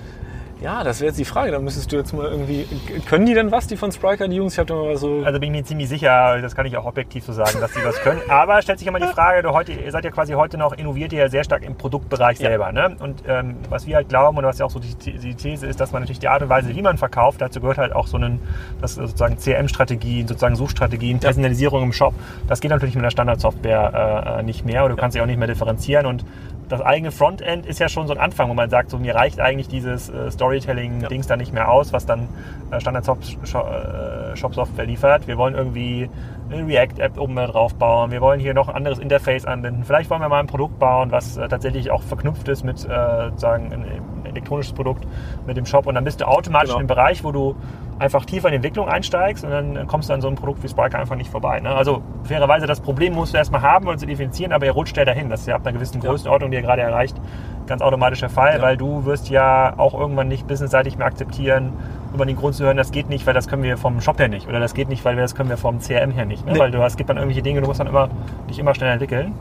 Ja, das wäre jetzt die Frage. Da müsstest du jetzt mal irgendwie. Können die denn was, die von Spriker, die Jungs? Ich habe da mal so.
Also bin ich mir ziemlich sicher, das kann ich auch objektiv so sagen, dass sie was können. Aber stellt sich immer die Frage, du heute, ihr seid ja quasi heute noch, innoviert ihr ja sehr stark im Produktbereich
Ja.
selber. Ne? Und ähm, was wir halt glauben und was ja auch so die, die These ist, dass man natürlich die Art und Weise, wie man verkauft, dazu gehört halt auch so einen, das sozusagen CRM-Strategien, sozusagen Suchstrategien, Personalisierung im Shop. Das geht natürlich mit der Standardsoftware äh, nicht mehr oder du kannst sie auch nicht mehr differenzieren und das eigene Frontend ist ja schon so ein Anfang, wo man sagt, so mir reicht eigentlich dieses äh, Storytelling-Dings da nicht mehr aus, was dann äh, Standard-Shop-Software liefert. Wir wollen irgendwie eine React-App oben drauf bauen. Wir wollen hier noch ein anderes Interface anbinden. Vielleicht wollen wir mal ein Produkt bauen, was äh, tatsächlich auch verknüpft ist mit äh, sozusagen ein, elektronisches Produkt mit dem Shop. Und dann bist du automatisch
Genau.
in dem Bereich, wo du einfach tiefer in die Entwicklung einsteigst und dann kommst du an so ein Produkt wie Spriker einfach nicht vorbei. Ne? Also fairerweise, das Problem musst du erstmal haben und zu differenzieren, aber ihr rutscht ja dahin. Das ist ja ab einer gewissen
Ja.
Größenordnung, die ihr gerade erreicht, ganz automatisch der Fall,
Ja.
weil du wirst ja auch irgendwann nicht businessseitig mehr akzeptieren, über den Grund zu hören, das geht nicht, weil das können wir vom Shop her nicht oder das geht nicht, weil wir das können wir vom CRM her nicht. Ne?
Nee.
Weil du hast, es gibt dann irgendwelche Dinge, du musst dann immer, dich immer schneller entwickeln.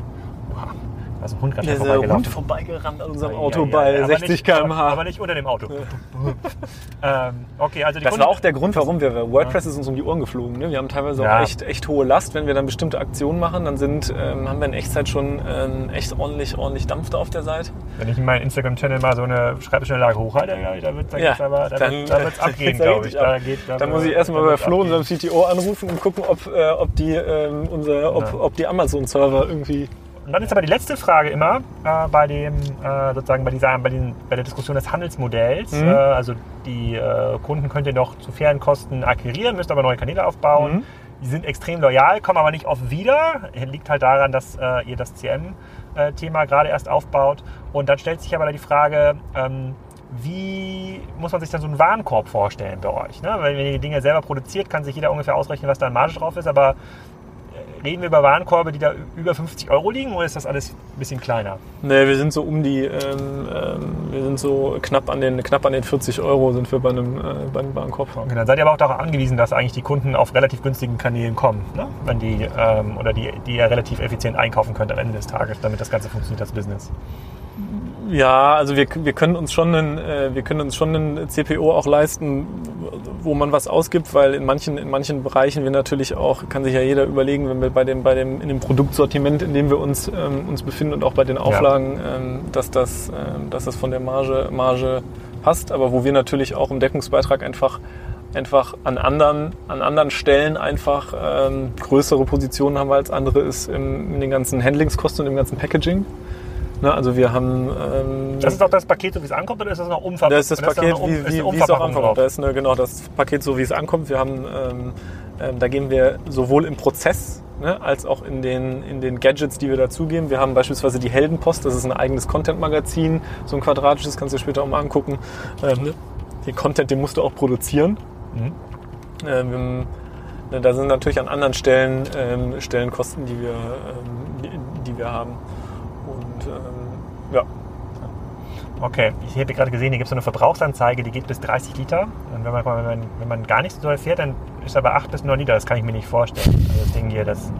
Boah, Da ist ein Hund
ist der Hund
vorbeigelaufen.
vorbeigerannt an unserem Auto
ja,
bei
ja, aber
60
nicht,
km/h.
Aber, aber nicht unter dem Auto. ähm, okay, also die
Das
Kunden-
war auch der Grund, warum wir, WordPress ist uns um die Ohren geflogen. Ne? Wir haben teilweise auch echt, echt hohe Last. Wenn wir dann bestimmte Aktionen machen, dann sind, ähm, haben wir in Echtzeit schon ähm, echt ordentlich, ordentlich Dampf da auf der Seite.
Wenn ich in meinen Instagram-Channel mal so eine Schreibtischanlage hochhalte, da wird es
Ja,
aber, da
dann-
wird, da wird's abgehen, glaube ich. Da, geht, da,
Da muss ich erstmal bei Flo, unserem CTO, anrufen und gucken, ob, äh, ob die, ähm, unser, ob, ob die Amazon-Server irgendwie.
Und dann ist aber die letzte Frage immer äh, bei dem äh, sozusagen bei dieser bei, den, bei der Diskussion des Handelsmodells.
Mhm.
Äh, also die äh, Kunden könnt ihr noch zu fairen Kosten akquirieren, müsst aber neue Kanäle aufbauen.
Mhm.
Die sind extrem loyal, kommen aber nicht oft wieder. Liegt halt daran, dass äh, ihr das CM-Thema gerade erst aufbaut. Und dann stellt sich aber die Frage, ähm, wie muss man sich dann so einen Warenkorb vorstellen bei euch? Ne? Weil wenn ihr die Dinge selber produziert, kann sich jeder ungefähr ausrechnen, was da an Marge drauf ist. Aber äh, reden wir über Warenkorbe, die da über 50 Euro liegen oder ist das alles ein bisschen kleiner?
Nee, wir sind so um die, ähm, ähm, wir sind so knapp an den, knapp an den 40 Euro sind wir bei einem, äh, bei einem Warenkorb.
Okay, dann seid ihr aber auch darauf angewiesen, dass eigentlich die Kunden auf relativ günstigen Kanälen kommen, ne? wenn die, ähm, oder die, die ihr relativ effizient einkaufen könnt am Ende des Tages, damit das Ganze funktioniert, das Business.
Ja, also wir, wir können uns schon einen, äh, wir können uns schon einen CPO auch leisten, wo man was ausgibt, weil in manchen, in manchen Bereichen wir natürlich auch, kann sich ja jeder überlegen, wenn wir bei dem, bei dem, in dem Produktsortiment, in dem wir uns, ähm, uns befinden und auch bei den Auflagen, ja. ähm, dass das, ähm, dass das von der Marge, Marge passt, aber wo wir natürlich auch im Deckungsbeitrag einfach einfach an anderen, an anderen Stellen einfach ähm, größere Positionen haben wir als andere ist im, in den ganzen Handlingskosten und im ganzen Packaging. Ne, also wir haben. Ähm,
das ist doch das Paket, so wie es ankommt, oder ist das noch umverpackt?
Das ist das Paket, um, wie, wie, wie es auch ankommt. Da ist eine, genau das Paket, so wie es ankommt. Wir haben, ähm, ähm, da geben wir sowohl im Prozess ne, als auch in den, in den Gadgets, die wir dazugeben. Wir haben beispielsweise die Heldenpost, das ist ein eigenes Content-Magazin, so ein quadratisches, kannst du dir später auch mal angucken. Ähm, ne, den Content, den musst du auch produzieren. Mhm. Ähm, ne, da sind natürlich an anderen Stellen ähm, Stellenkosten, die wir, die, die wir haben. Ja.
Okay, ich habe gerade gesehen, hier gibt es so eine Verbrauchsanzeige, die geht bis 30 Liter. Und wenn man, wenn man, wenn man gar nicht so doll fährt, dann ist aber 8 bis 9 Liter. Das kann ich mir nicht vorstellen. Also das Ding hier, das.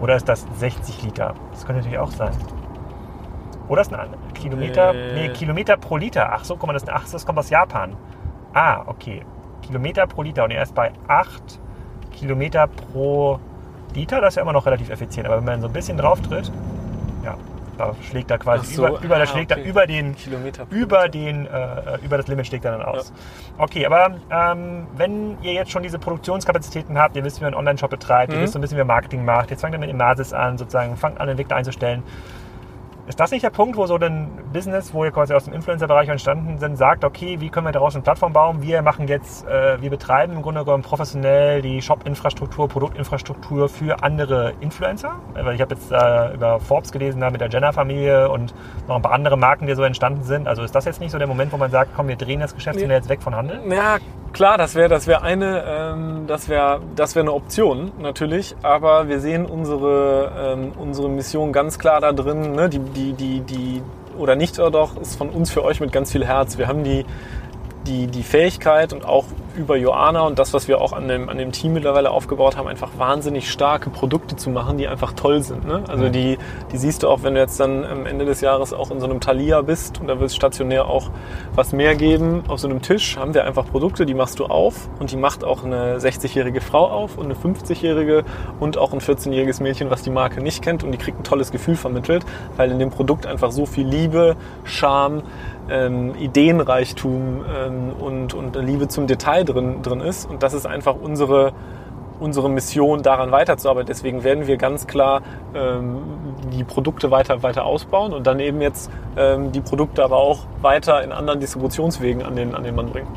Oder ist das 60 Liter? Das könnte natürlich auch sein. Oder ist ein Kilometer, äh. nee, Kilometer pro Liter. Ach so, guck mal, das, ach, das kommt aus Japan. Ah, okay. Kilometer pro Liter. Und er ist bei 8 Kilometer pro Liter. Das ist ja immer noch relativ effizient. Aber wenn man so ein bisschen drauf tritt, ja, da schlägt er quasi so, über, über, ah, schlägt okay. er über den
Kilometer
über den äh, über das Limit schlägt er dann aus. Ja. Okay, aber ähm, wenn ihr jetzt schon diese Produktionskapazitäten habt, ihr wisst, wie man einen Online-Shop betreibt, mhm. ihr wisst so ein bisschen, wie man Marketing macht, jetzt fangt ihr mit dem Basis an, sozusagen, fangt an, Entwickler einzustellen. Ist das nicht der Punkt, wo so ein Business, wo ihr quasi aus dem Influencer-Bereich entstanden sind, sagt, okay, wie können wir daraus eine Plattform bauen? Wir machen jetzt, äh, wir betreiben im Grunde genommen professionell die Shop-Infrastruktur, Produktinfrastruktur für andere Influencer. Weil ich habe jetzt äh, über Forbes gelesen, da mit der Jenner-Familie und noch ein paar andere Marken, die so entstanden sind. Also ist das jetzt nicht so der Moment, wo man sagt, komm, wir drehen das Geschäftsmodell jetzt weg von Handel?
Ja, klar, das wäre das wär eine, ähm, das wäre das wär eine Option natürlich, aber wir sehen unsere, ähm, unsere Mission ganz klar da drin, ne? die, die, die, die, oder nicht oder doch, ist von uns für euch mit ganz viel Herz. Wir haben die, die, die Fähigkeit und auch über Joana und das, was wir auch an dem, an dem Team mittlerweile aufgebaut haben, einfach wahnsinnig starke Produkte zu machen, die einfach toll sind. Ne? Also die, die siehst du auch, wenn du jetzt dann am Ende des Jahres auch in so einem Thalia bist und da wird es stationär auch was mehr geben. Auf so einem Tisch haben wir einfach Produkte, die machst du auf und die macht auch eine 60-jährige Frau auf und eine 50-jährige und auch ein 14-jähriges Mädchen, was die Marke nicht kennt und die kriegt ein tolles Gefühl vermittelt, weil in dem Produkt einfach so viel Liebe, Charme, ähm, Ideenreichtum ähm, und, und Liebe zum Detail drin, drin ist. Und das ist einfach unsere, unsere Mission, daran weiterzuarbeiten. Deswegen werden wir ganz klar ähm, die Produkte weiter, weiter ausbauen und dann eben jetzt ähm, die Produkte aber auch weiter in anderen Distributionswegen an den, an den Mann bringen.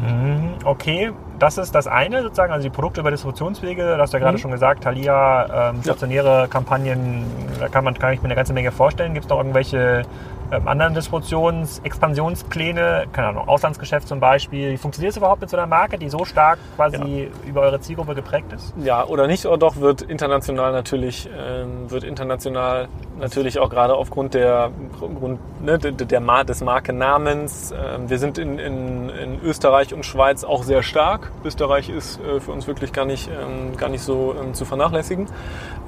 Mhm, okay, das ist das eine sozusagen, also die Produkte über Distributionswege, das hast du ja gerade mhm. schon gesagt, Thalia, ähm, stationäre ja. Kampagnen, da kann, man, kann ich mir eine ganze Menge vorstellen. Gibt es noch irgendwelche ähm, anderen Distributions-, Expansionspläne, keine Ahnung, Auslandsgeschäft zum Beispiel. Wie funktioniert es überhaupt mit so einer Marke, die so stark quasi ja. über eure Zielgruppe geprägt ist?
Ja, oder nicht, oder doch wird international natürlich, ähm, wird international natürlich auch gerade aufgrund der, Grund, ne, der, der, des Markennamens. Ähm, wir sind in, in, in, Österreich und Schweiz auch sehr stark. Österreich ist äh, für uns wirklich gar nicht, ähm, gar nicht so ähm, zu vernachlässigen.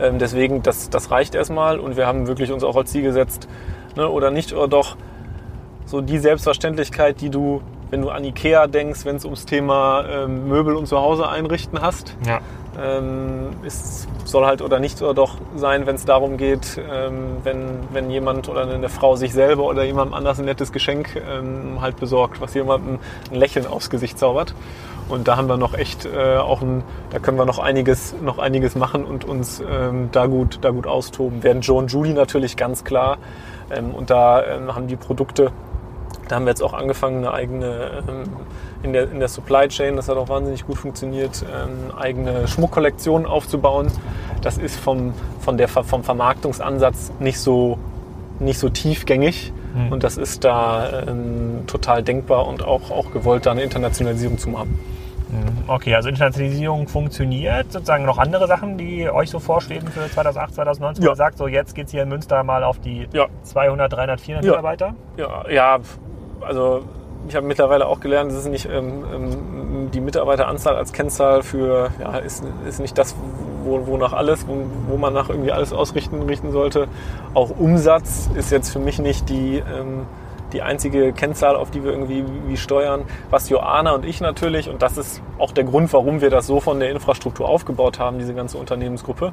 Ähm, deswegen, das, das reicht erstmal und wir haben wirklich uns auch als Ziel gesetzt, ne, oder nicht, oder doch so die Selbstverständlichkeit, die du, wenn du an Ikea denkst, wenn es ums Thema ähm, Möbel und Zuhause einrichten hast. Ja. Ähm, es soll halt oder nicht oder doch sein, wenn es darum geht, ähm, wenn, wenn jemand oder eine Frau sich selber oder jemandem anders ein nettes Geschenk ähm, halt besorgt, was jemandem ein Lächeln aufs Gesicht zaubert. Und da haben wir noch echt äh, auch ein, da können wir noch einiges, noch einiges machen und uns ähm, da gut, da gut austoben. Während Joe und Julie natürlich ganz klar und da ähm, haben die Produkte, da haben wir jetzt auch angefangen, eine eigene ähm, in, der, in der Supply Chain, das hat auch wahnsinnig gut funktioniert, eigene Schmuckkollektion aufzubauen. Das ist vom, von der, vom Vermarktungsansatz nicht so, nicht so tiefgängig. Mhm. Und das ist da ähm, total denkbar und auch, auch gewollt, da eine Internationalisierung zu machen.
Mhm. Okay, also Internationalisierung funktioniert. Sozusagen noch andere Sachen, die euch so vorschweben für 2008, 2019?
Ja.
Ihr sagt so, jetzt geht es hier in Münster mal auf die
Ja.
200, 300, 400
Ja.
Mitarbeiter?
Ja, ja, also ich habe mittlerweile auch gelernt, es ist nicht ähm, ähm, die Mitarbeiteranzahl als Kennzahl für, ja, ist, ist nicht das, wo, wonach alles, wo, wo man nach irgendwie alles ausrichten richten sollte. Auch Umsatz ist jetzt für mich nicht die, ähm, die einzige Kennzahl, auf die wir irgendwie wie steuern. Was Joana und ich natürlich, und das ist auch der Grund, warum wir das so von der Infrastruktur aufgebaut haben, diese ganze Unternehmensgruppe.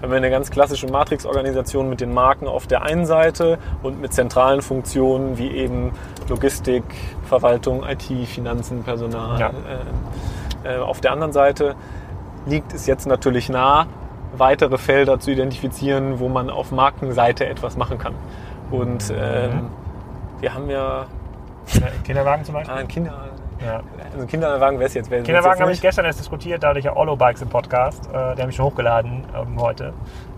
Wir haben eine ganz klassische Matrix-Organisation mit den Marken auf der einen Seite und mit zentralen Funktionen wie eben Logistik, Verwaltung, IT, Finanzen, Personal.
Ja.
Äh, äh, auf der anderen Seite liegt es jetzt natürlich nah, weitere Felder zu identifizieren, wo man auf Markenseite etwas machen kann. Und ähm, wir haben ja
Kinderwagen zum Beispiel?
ah, ein Kinder,
Ja.
also Kinderwagen wäre es jetzt. Wär, wär's
Kinderwagen habe ich gestern erst diskutiert, da hatte ich ja Olo Bikes im Podcast. Äh, der habe ich schon hochgeladen ähm, heute.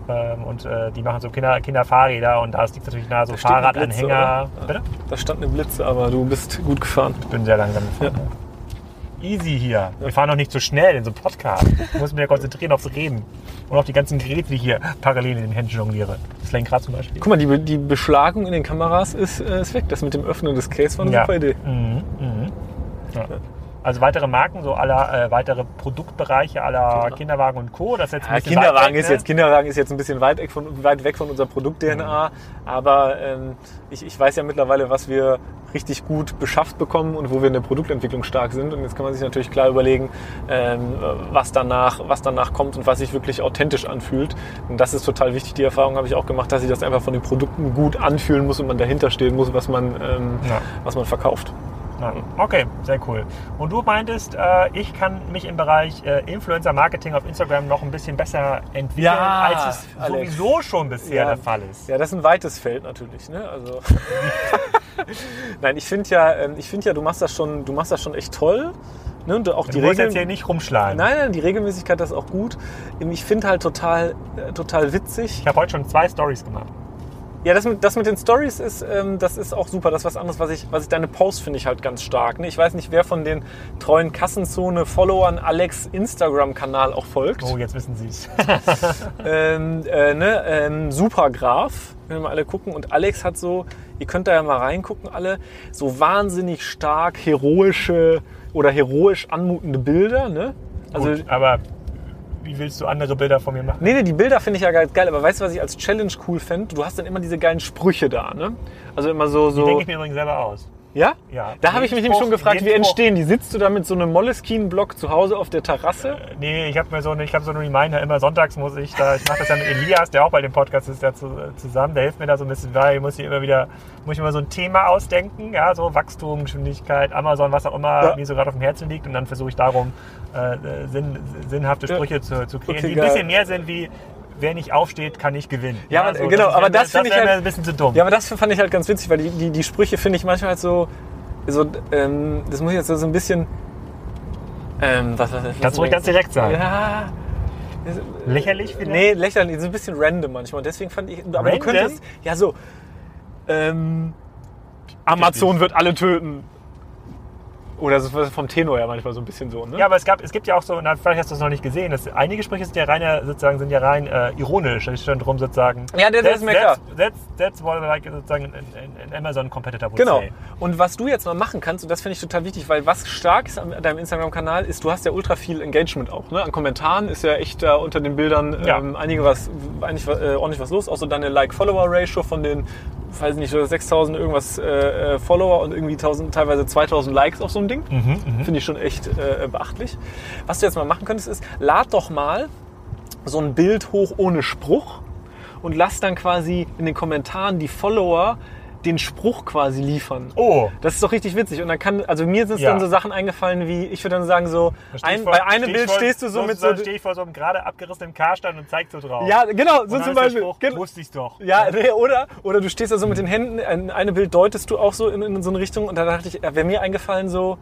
Ähm, und äh, die machen so Kinder, Kinderfahrräder und da liegt natürlich nahe so
Da steht eine Blitze,
Fahrradanhänger. Bitte?
Da stand eine Blitze, aber du bist gut gefahren.
Ich bin sehr langsam gefahren. Easy hier. Wir fahren noch nicht so schnell in so einem Podcast. Ich muss mich ja konzentrieren aufs Reden. Und auf die ganzen Geräte, die ich hier parallel in den Händen jongliere. Das Lenkrad zum Beispiel.
Guck mal, die, die Beschlagung in den Kameras ist, äh, ist weg. Das mit dem Öffnen des Case war eine super Idee.
Mhm, mhm. Ja. Also weitere Marken, so aller äh, weitere Produktbereiche aller Kinderwagen und Co. Das ist jetzt ein
Ja, Kinderwagen,
weg,
ist
ne?
jetzt, Kinderwagen ist jetzt ein bisschen weit weg von, weit weg von unserer Produkt-DNA. Aber ähm, ich, ich weiß ja mittlerweile, was wir richtig gut beschafft bekommen und wo wir in der Produktentwicklung stark sind. Und jetzt kann man sich natürlich klar überlegen, ähm, was, danach, was danach kommt und was sich wirklich authentisch anfühlt. Und das ist total wichtig. Die Erfahrung habe ich auch gemacht, dass sich das einfach von den Produkten gut anfühlen muss und man dahinter stehen muss, was man, ähm,
Ja.
was man verkauft.
Ja, okay, sehr cool. Und du meintest, äh, ich kann mich im Bereich äh, Influencer-Marketing auf Instagram noch ein bisschen besser entwickeln,
Ja,
als es
Alex.
sowieso schon bisher
Ja.
der Fall ist.
Ja, das ist ein weites Feld natürlich. Ne? Also Nein, ich finde ja, ähm, ich finde ja, du machst das schon, du machst das schon echt toll. Ne? Und auch die
du musst
Regeln.
jetzt hier nicht rumschlagen.
Nein, nein, die Regelmäßigkeit das ist auch gut. Ich finde halt total, äh, total witzig.
Ich habe heute schon zwei Stories gemacht.
Ja, das mit, das mit den Stories ist, ähm, das ist auch super. Das ist was anderes, was ich, was ich deine Posts finde ich halt ganz stark. Ne? Ich weiß nicht, wer von den treuen Kassenzone-Followern Alex Instagram-Kanal auch folgt.
Oh, jetzt wissen Sie es.
ähm, äh, ne, ähm, Supergraph, wenn wir mal alle gucken. Und Alex hat so, ihr könnt da ja mal reingucken, alle, so wahnsinnig stark heroische oder heroisch anmutende Bilder. Ne? Also,
Gut, aber wie willst du andere Bilder von mir machen?
nee, nee, die Bilder finde ich ja geil, geil. Aber weißt du, was ich ja?
Ja.
Da habe ich mich nämlich schon gefragt, wie entstehen die? Sitzt du da mit so einem Moleskine-Block zu Hause auf der Terrasse?
Äh, Nee, ich habe mir so eine, ich habe so einen Reminder, immer sonntags muss ich da, ich mache das ja mit Elias, der auch bei dem Podcast ist, ja zu, zusammen, der hilft mir da so ein bisschen, weil ich muss hier immer wieder, muss ich immer so ein Thema ausdenken, ja, so Wachstum, Geschwindigkeit, Amazon, was auch immer
Ja.
mir so gerade auf dem Herzen liegt und dann versuche ich darum, äh, Sinn, sinnhafte
Ja.
Sprüche zu, zu kreieren,
Okay,
die ein bisschen mehr sind wie, wer nicht aufsteht, kann nicht gewinnen.
Ja, aber-
so,
genau,
ist
aber das finde ich halt-
ein bisschen zu dumm.
Ja, aber das fand ich halt ganz witzig, weil die, die, die Sprüche finde ich manchmal halt so, so ähm, das muss ich jetzt so ein bisschen, ähm, was, was, was
Kannst du ruhig ganz direkt sagen.
Ja.
Lächerlich vielleicht?
Nee, lächerlich, so ein bisschen random manchmal. Und deswegen fand ich, aber
Random?
du könntest, ja so, ähm, Amazon wird alle töten. Oder das ist vom Tenor ja manchmal so ein bisschen so, ne?
Ja, aber es, gab, es gibt ja auch so, na, vielleicht hast du es noch nicht gesehen, dass einige Sprüche sind ja rein, äh, sozusagen, sind ja rein äh, ironisch. Da steht drum sozusagen.
Ja, der- der ist mir klar.
That's, that's what like, sozusagen an, an, an Amazon Competitor would
Genau.
say.
Und was du jetzt mal machen kannst, und das finde ich total wichtig, weil was stark ist an deinem Instagram-Kanal, ist, du hast ja ultra viel Engagement auch. Ne? An Kommentaren ist ja echt da unter den Bildern
Ja.
ähm, einige was, eigentlich äh, ordentlich was los. Auch so deine Like-Follower-Ratio von den, weiß nicht, 6000 irgendwas äh, äh, Follower und irgendwie 1000, teilweise 2000 Likes auf so ein Ding.
Mhm,
Finde ich schon echt äh, beachtlich. Was du jetzt mal machen könntest, ist, lad doch mal so ein Bild hoch ohne Spruch und lass dann quasi in den Kommentaren die Follower den Spruch quasi liefern.
Oh.
Das ist doch richtig witzig. Und dann kann, also mir sind
Ja.
dann so Sachen eingefallen wie, ich würde dann sagen so, ein,
vor-
bei einem Bild
vor-
stehst du so mit so,
stehe ich vor so einem gerade abgerissenen Karstand und zeig so drauf.
ja genau, so zum Beispiel.
Spruch,
Gen-
wusste ich's doch.
ja, nee, oder? Oder du stehst da so mit den Händen, ein eine Bild deutest du auch so in, in so eine Richtung und da dachte ich, wäre mir eingefallen so,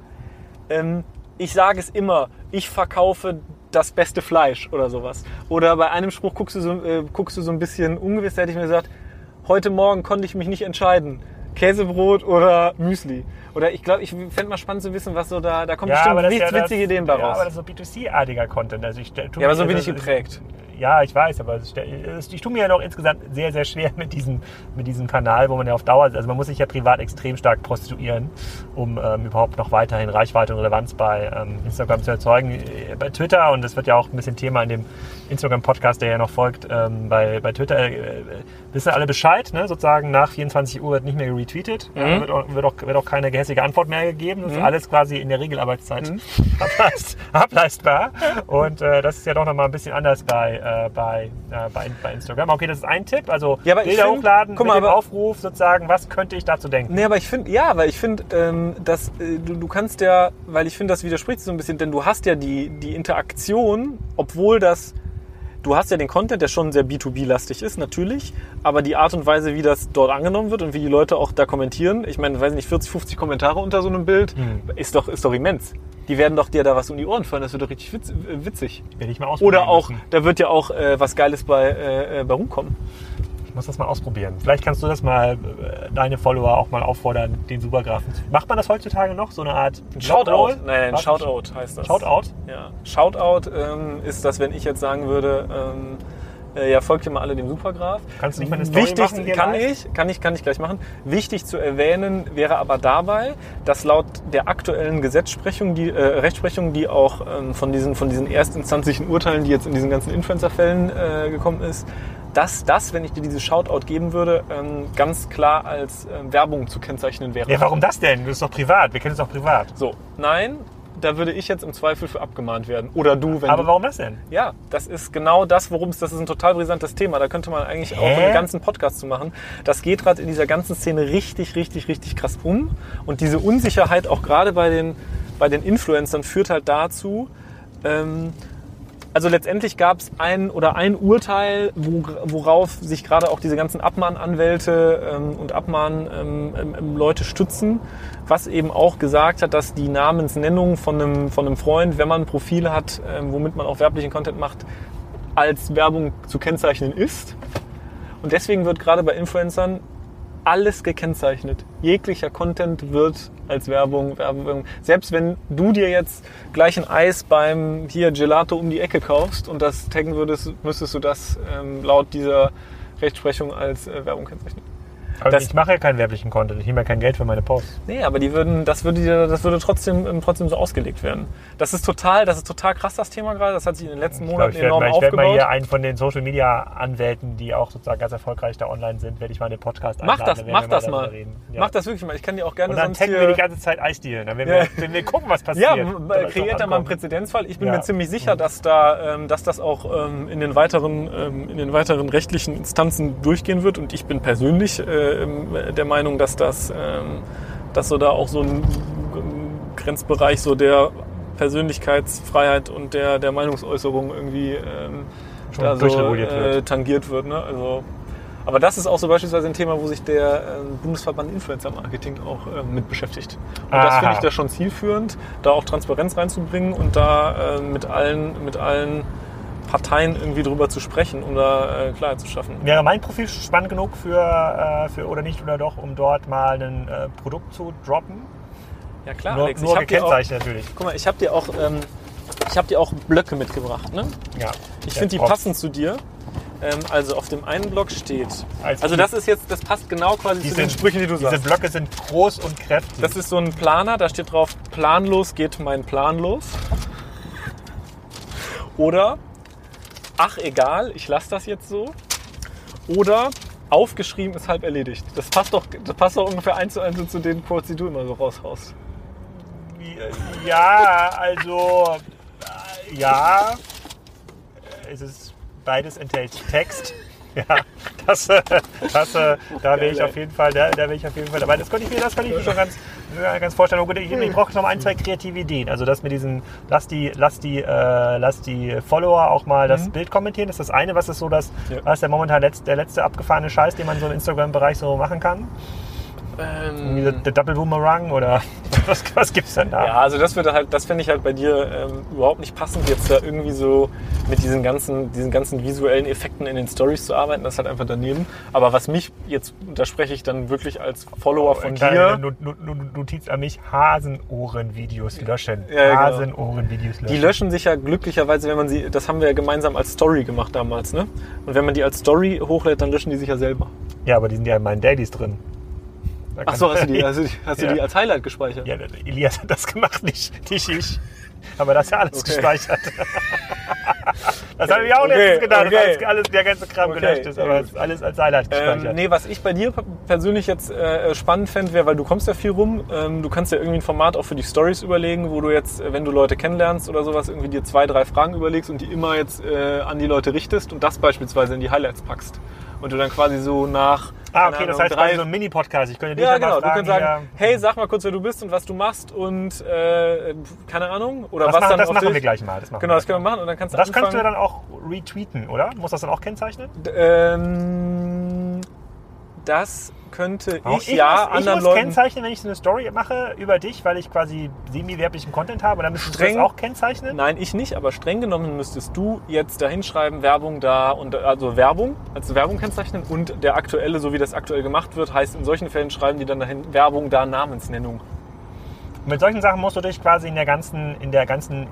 ähm, ich sage es immer, ich verkaufe das beste Fleisch oder sowas. Oder bei einem Spruch guckst du so, äh, guckst du so ein bisschen ungewiss, da hätte ich mir gesagt, heute Morgen konnte ich mich nicht entscheiden. Käsebrot oder Müsli. Oder ich glaube, ich fände mal spannend zu wissen, was so da, da kommen
Ja,
bestimmt
ja
witzige Ideen bei
Ja, aber das ist so B2C-artiger Content. Also ich,
Ja, aber so bin ich geprägt.
Ja, ich weiß, aber ich tue mir ja noch insgesamt sehr, sehr schwer mit diesem, mit diesem Kanal, wo man ja auf Dauer, also man muss sich ja privat extrem stark prostituieren, um ähm, überhaupt noch weiterhin Reichweite und Relevanz bei ähm, Instagram zu erzeugen. Äh, Bei Twitter, und das wird ja auch ein bisschen Thema in dem Instagram-Podcast, der ja noch folgt, ähm, bei, bei Twitter äh, äh, wissen alle Bescheid, ne? sozusagen nach 24 Uhr wird nicht mehr retweetet, ja, wird, auch, wird, auch, wird auch keine gehässige Antwort mehr gegeben, das ist alles quasi in der Regelarbeitszeit ableist, ableistbar. Und äh, das ist ja doch nochmal ein bisschen anders bei, äh, bei, äh, bei, bei Instagram. Okay, das ist ein Tipp, also
Ja,
Bilder
find-
hochladen,
guck mal, aber-
Aufruf sozusagen, was könnte ich dazu denken?
Nee, aber ich finde, ja, weil ich finde, ähm, dass äh, du, du kannst ja, weil ich finde, das widerspricht so ein bisschen, denn du hast ja die, die Interaktion, obwohl das, du hast ja den Content, der schon sehr B2B-lastig ist, natürlich, aber die Art und Weise, wie das dort angenommen wird und wie die Leute auch da kommentieren, ich meine, weiß nicht, 40, 50 Kommentare unter so einem Bild, ist doch, ist doch immens. Die werden doch dir da was um die Ohren fallen, das wird doch richtig witz, äh, witzig.
Werde ich mal ausprobieren
Oder auch,
müssen.
da wird ja auch äh, was Geiles bei, äh, äh, bei rumkommen.
Ich muss das mal ausprobieren. Vielleicht kannst du das mal, äh, deine Follower auch mal auffordern, den Supergrafen zu. Macht man das heutzutage noch? So eine Art
Shoutout. Nein,
Was?
Shoutout heißt das.
Shoutout?
Ja. Shoutout ähm, ist das, wenn ich jetzt sagen würde, ähm, äh, ja, folgt mal alle dem Supergraf.
Kannst du nicht mal eine Story
Wichtig,
machen hier
kann ich, kann ich, kann ich gleich machen. Wichtig zu erwähnen wäre aber dabei, dass laut der aktuellen Gesetzsprechung, die, äh, Rechtsprechung, die auch ähm, von diesen, von diesen erstinstanzlichen Urteilen, die jetzt in diesen ganzen Influencer-Fällen äh, gekommen ist, dass das, wenn ich dir dieses Shoutout geben würde, ähm, ganz klar als ähm, Werbung zu kennzeichnen wäre.
Ja, warum das denn? Das ist doch privat. Wir kennen es doch privat.
So, nein, da würde ich jetzt im Zweifel für abgemahnt werden. Oder du, wenn
Aber
du,
warum das denn?
Ja, das ist genau das, worum es, das ist ein total brisantes Thema. Da könnte man eigentlich auch
Hä?
einen ganzen Podcast zu machen. Das geht gerade in dieser ganzen Szene richtig, richtig, richtig krass um. Und diese Unsicherheit auch gerade bei den, bei den Influencern führt halt dazu, ähm, also letztendlich gab es ein oder ein Urteil, wo, worauf sich gerade auch diese ganzen Abmahnanwälte ähm, und Abmahnleute ähm, ähm, Leute stützen, was eben auch gesagt hat, dass die Namensnennung von einem, von einem Freund, wenn man ein Profil hat, ähm, womit man auch werblichen Content macht, als Werbung zu kennzeichnen ist. Und deswegen wird gerade bei Influencern alles gekennzeichnet. Jeglicher Content wird als Werbung, Werbung. Selbst wenn du dir jetzt gleich ein Eis beim hier Gelato um die Ecke kaufst und das taggen würdest, müsstest du das ähm, laut dieser Rechtsprechung als äh, Werbung kennzeichnen.
Aber ich mache ja keinen werblichen Content. Ich nehme ja kein Geld für meine Posts.
Nee, aber die würden, das würde, das würde trotzdem, ähm, trotzdem so ausgelegt werden. Das ist total, das ist total krass, das Thema gerade. Das hat sich in den letzten
Ich
Monaten
ich werde
enorm
mal, ich werd mal
aufgebaut.
hier einen von den Social Media Anwälten, die auch sozusagen ganz erfolgreich da online sind, werde ich mal in den Podcast
Mach
einladen.
das, mach das mal.
Ja.
Mach das wirklich mal. Ich kann dir auch gerne
Und dann
sonst
taggen
hier...
wir die ganze Zeit Eisdealen. Dann werden wir, wenn wir gucken, was passiert.
Ja, kreiert da mal einen. Präzedenzfall. Ich bin
Ja.
mir ziemlich sicher, dass da, ähm, dass das auch ähm, in den weiteren, in den weiteren rechtlichen Instanzen durchgehen wird. Und ich bin persönlich äh, der Meinung, dass das, ähm, dass so da auch so ein Grenzbereich so der Persönlichkeitsfreiheit und der, der Meinungsäußerung irgendwie ähm, da so
durchreguliert
äh,
wird.
tangiert wird. Ne? Also, aber das ist auch so beispielsweise ein Thema, wo sich der ähm, Bundesverband Influencer Marketing auch ähm, mit beschäftigt. Und das
Aha.
finde ich da schon zielführend, da auch Transparenz reinzubringen und da äh, mit allen, mit allen Parteien irgendwie drüber zu sprechen, um da äh, Klarheit zu schaffen.
Wäre mein Profil spannend genug für, äh, für oder nicht oder doch, um dort mal ein äh, Produkt zu droppen?
Ja klar,
nur
Alex.
nur
ich habe dir auch,
gekennzeichnet natürlich.
guck mal, ich habe dir auch, ähm, ich habe dir auch Blöcke mitgebracht. Ne?
Ja.
Ich finde die passen zu dir. Ähm, also auf dem einen Block steht.
Als
Also
die-
das ist jetzt, das passt genau quasi
Die
zu den
sind-
Sprüchen, die du
Diese
sagst.
Blöcke sind groß und kräftig.
Das ist so ein Planer, da steht drauf, planlos geht mein Plan los. Oder, ach egal, ich lasse das jetzt so. Oder, aufgeschrieben ist halb erledigt. Das passt doch, das passt doch ungefähr eins zu eins zu den Quotes, die du immer so raushaust.
Ja, also ja, es ist beides enthält Text. Ja, das, äh, das, äh, da will ich auf jeden Fall, da, da will ich auf jeden Fall dabei. Das könnte ich mir, das könnte ich mir schon ganz, äh, ganz vorstellen. Oh, gut, ich, ich brauche noch mal ein, zwei kreative Ideen. Also das mit diesen, lass die, lass die, äh, lass die Follower auch mal das Bild kommentieren. Das ist das eine, was ist so das,
Ja.
was ist der momentan letzt, der letzte abgefahrene Scheiß, den man so im Instagram-Bereich so machen kann.
Ähm,
der Double Boomerang oder Was, was gibt's denn da?
Ja, also das würde halt, das finde ich halt bei dir ähm, überhaupt nicht passend, jetzt da irgendwie so mit diesen ganzen, diesen ganzen visuellen Effekten in den Stories zu arbeiten. Das ist halt einfach daneben. Aber was mich jetzt, da spreche ich dann wirklich als Follower von dir.
Notiz an mich, Hasenohren-Videos löschen.
Ja, genau.
Hasenohren-Videos löschen.
Die löschen sich ja glücklicherweise, wenn man sie, das haben wir ja gemeinsam als Story gemacht damals, ne? Und wenn man die als Story hochlädt, dann löschen die sich ja selber.
Ja, aber die sind ja in meinen Dailies drin. Da
Ach
kann-
so, hast du die, hast du die, hast du
Ja.
die als Highlight gespeichert?
Ja, Elias hat das gemacht, nicht, nicht ich. Aber das ist ja alles
Okay.
gespeichert. das habe ich auch
Okay,
letztens gedacht,
okay.
alles, alles, der ganze Kram
Okay,
gelöscht ist. Aber ist alles als Highlight gespeichert.
Ähm, nee, was ich bei dir persönlich jetzt äh, spannend fände, wäre, weil du kommst ja viel rum, ähm, du kannst ja irgendwie ein Format auch für die Stories überlegen, wo du jetzt, äh, wenn du Leute kennenlernst oder sowas, irgendwie dir zwei, drei Fragen überlegst und die immer jetzt äh, an die Leute richtest und das beispielsweise in die Highlights packst. Und du dann quasi so nach.
ah, okay, das heißt
drei,
so ein Mini-Podcast. Ich könnte dich
ja,
ja mal
genau. Du
fragen,
kannst sagen,
ja,
hey, sag mal kurz, wer du bist und was du machst und äh, keine Ahnung. Oder
das
was
machen,
dann
das machen
dich-
wir gleich mal. Das
Genau, das können wir machen und dann kannst du.
Das kannst du
anfangen.
dann auch retweeten, oder? Muss das dann auch kennzeichnen?
D- Ähm, das könnte
Auch
ich, ja
muss, ich
anderen
muss
Leuten.
kennzeichnen, wenn ich so eine Story mache über dich, weil ich quasi semi-werblichen Content habe. Dann müsstest du
Streng-
das auch kennzeichnen.
Nein, ich nicht, aber streng genommen müsstest du jetzt da hinschreiben, Werbung da und also Werbung, als Werbung kennzeichnen und der aktuelle, so wie das aktuell gemacht wird, heißt in solchen Fällen schreiben die dann dahin Werbung da Namensnennung.
Mit solchen Sachen musst du dich quasi in der ganzen, in der ganzen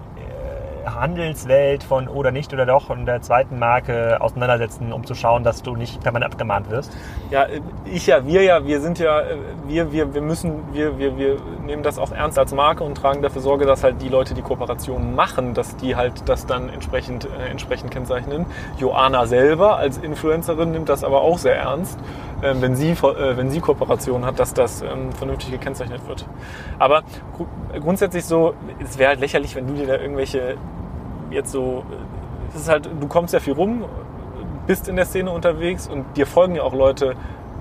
Handelswelt von oder nicht oder doch und der zweiten Marke auseinandersetzen, um zu schauen, dass du nicht permanent abgemahnt wirst.
Ja, äh, ich ja, wir ja, wir sind ja, äh, wir, wir, wir müssen, wir, wir, wir nehmen das auch ernst als Marke und tragen dafür Sorge, dass halt die Leute, die Kooperationen machen, dass die halt das dann entsprechend, äh, entsprechend kennzeichnen. Joana selber als Influencerin nimmt das aber auch sehr ernst, äh, wenn, sie, äh, wenn sie Kooperationen hat, dass das ähm, vernünftig gekennzeichnet wird. Aber gru- grundsätzlich so, es wäre halt lächerlich, wenn du dir da irgendwelche jetzt so, es ist halt, du kommst ja viel rum, bist in der Szene unterwegs und dir folgen ja auch Leute,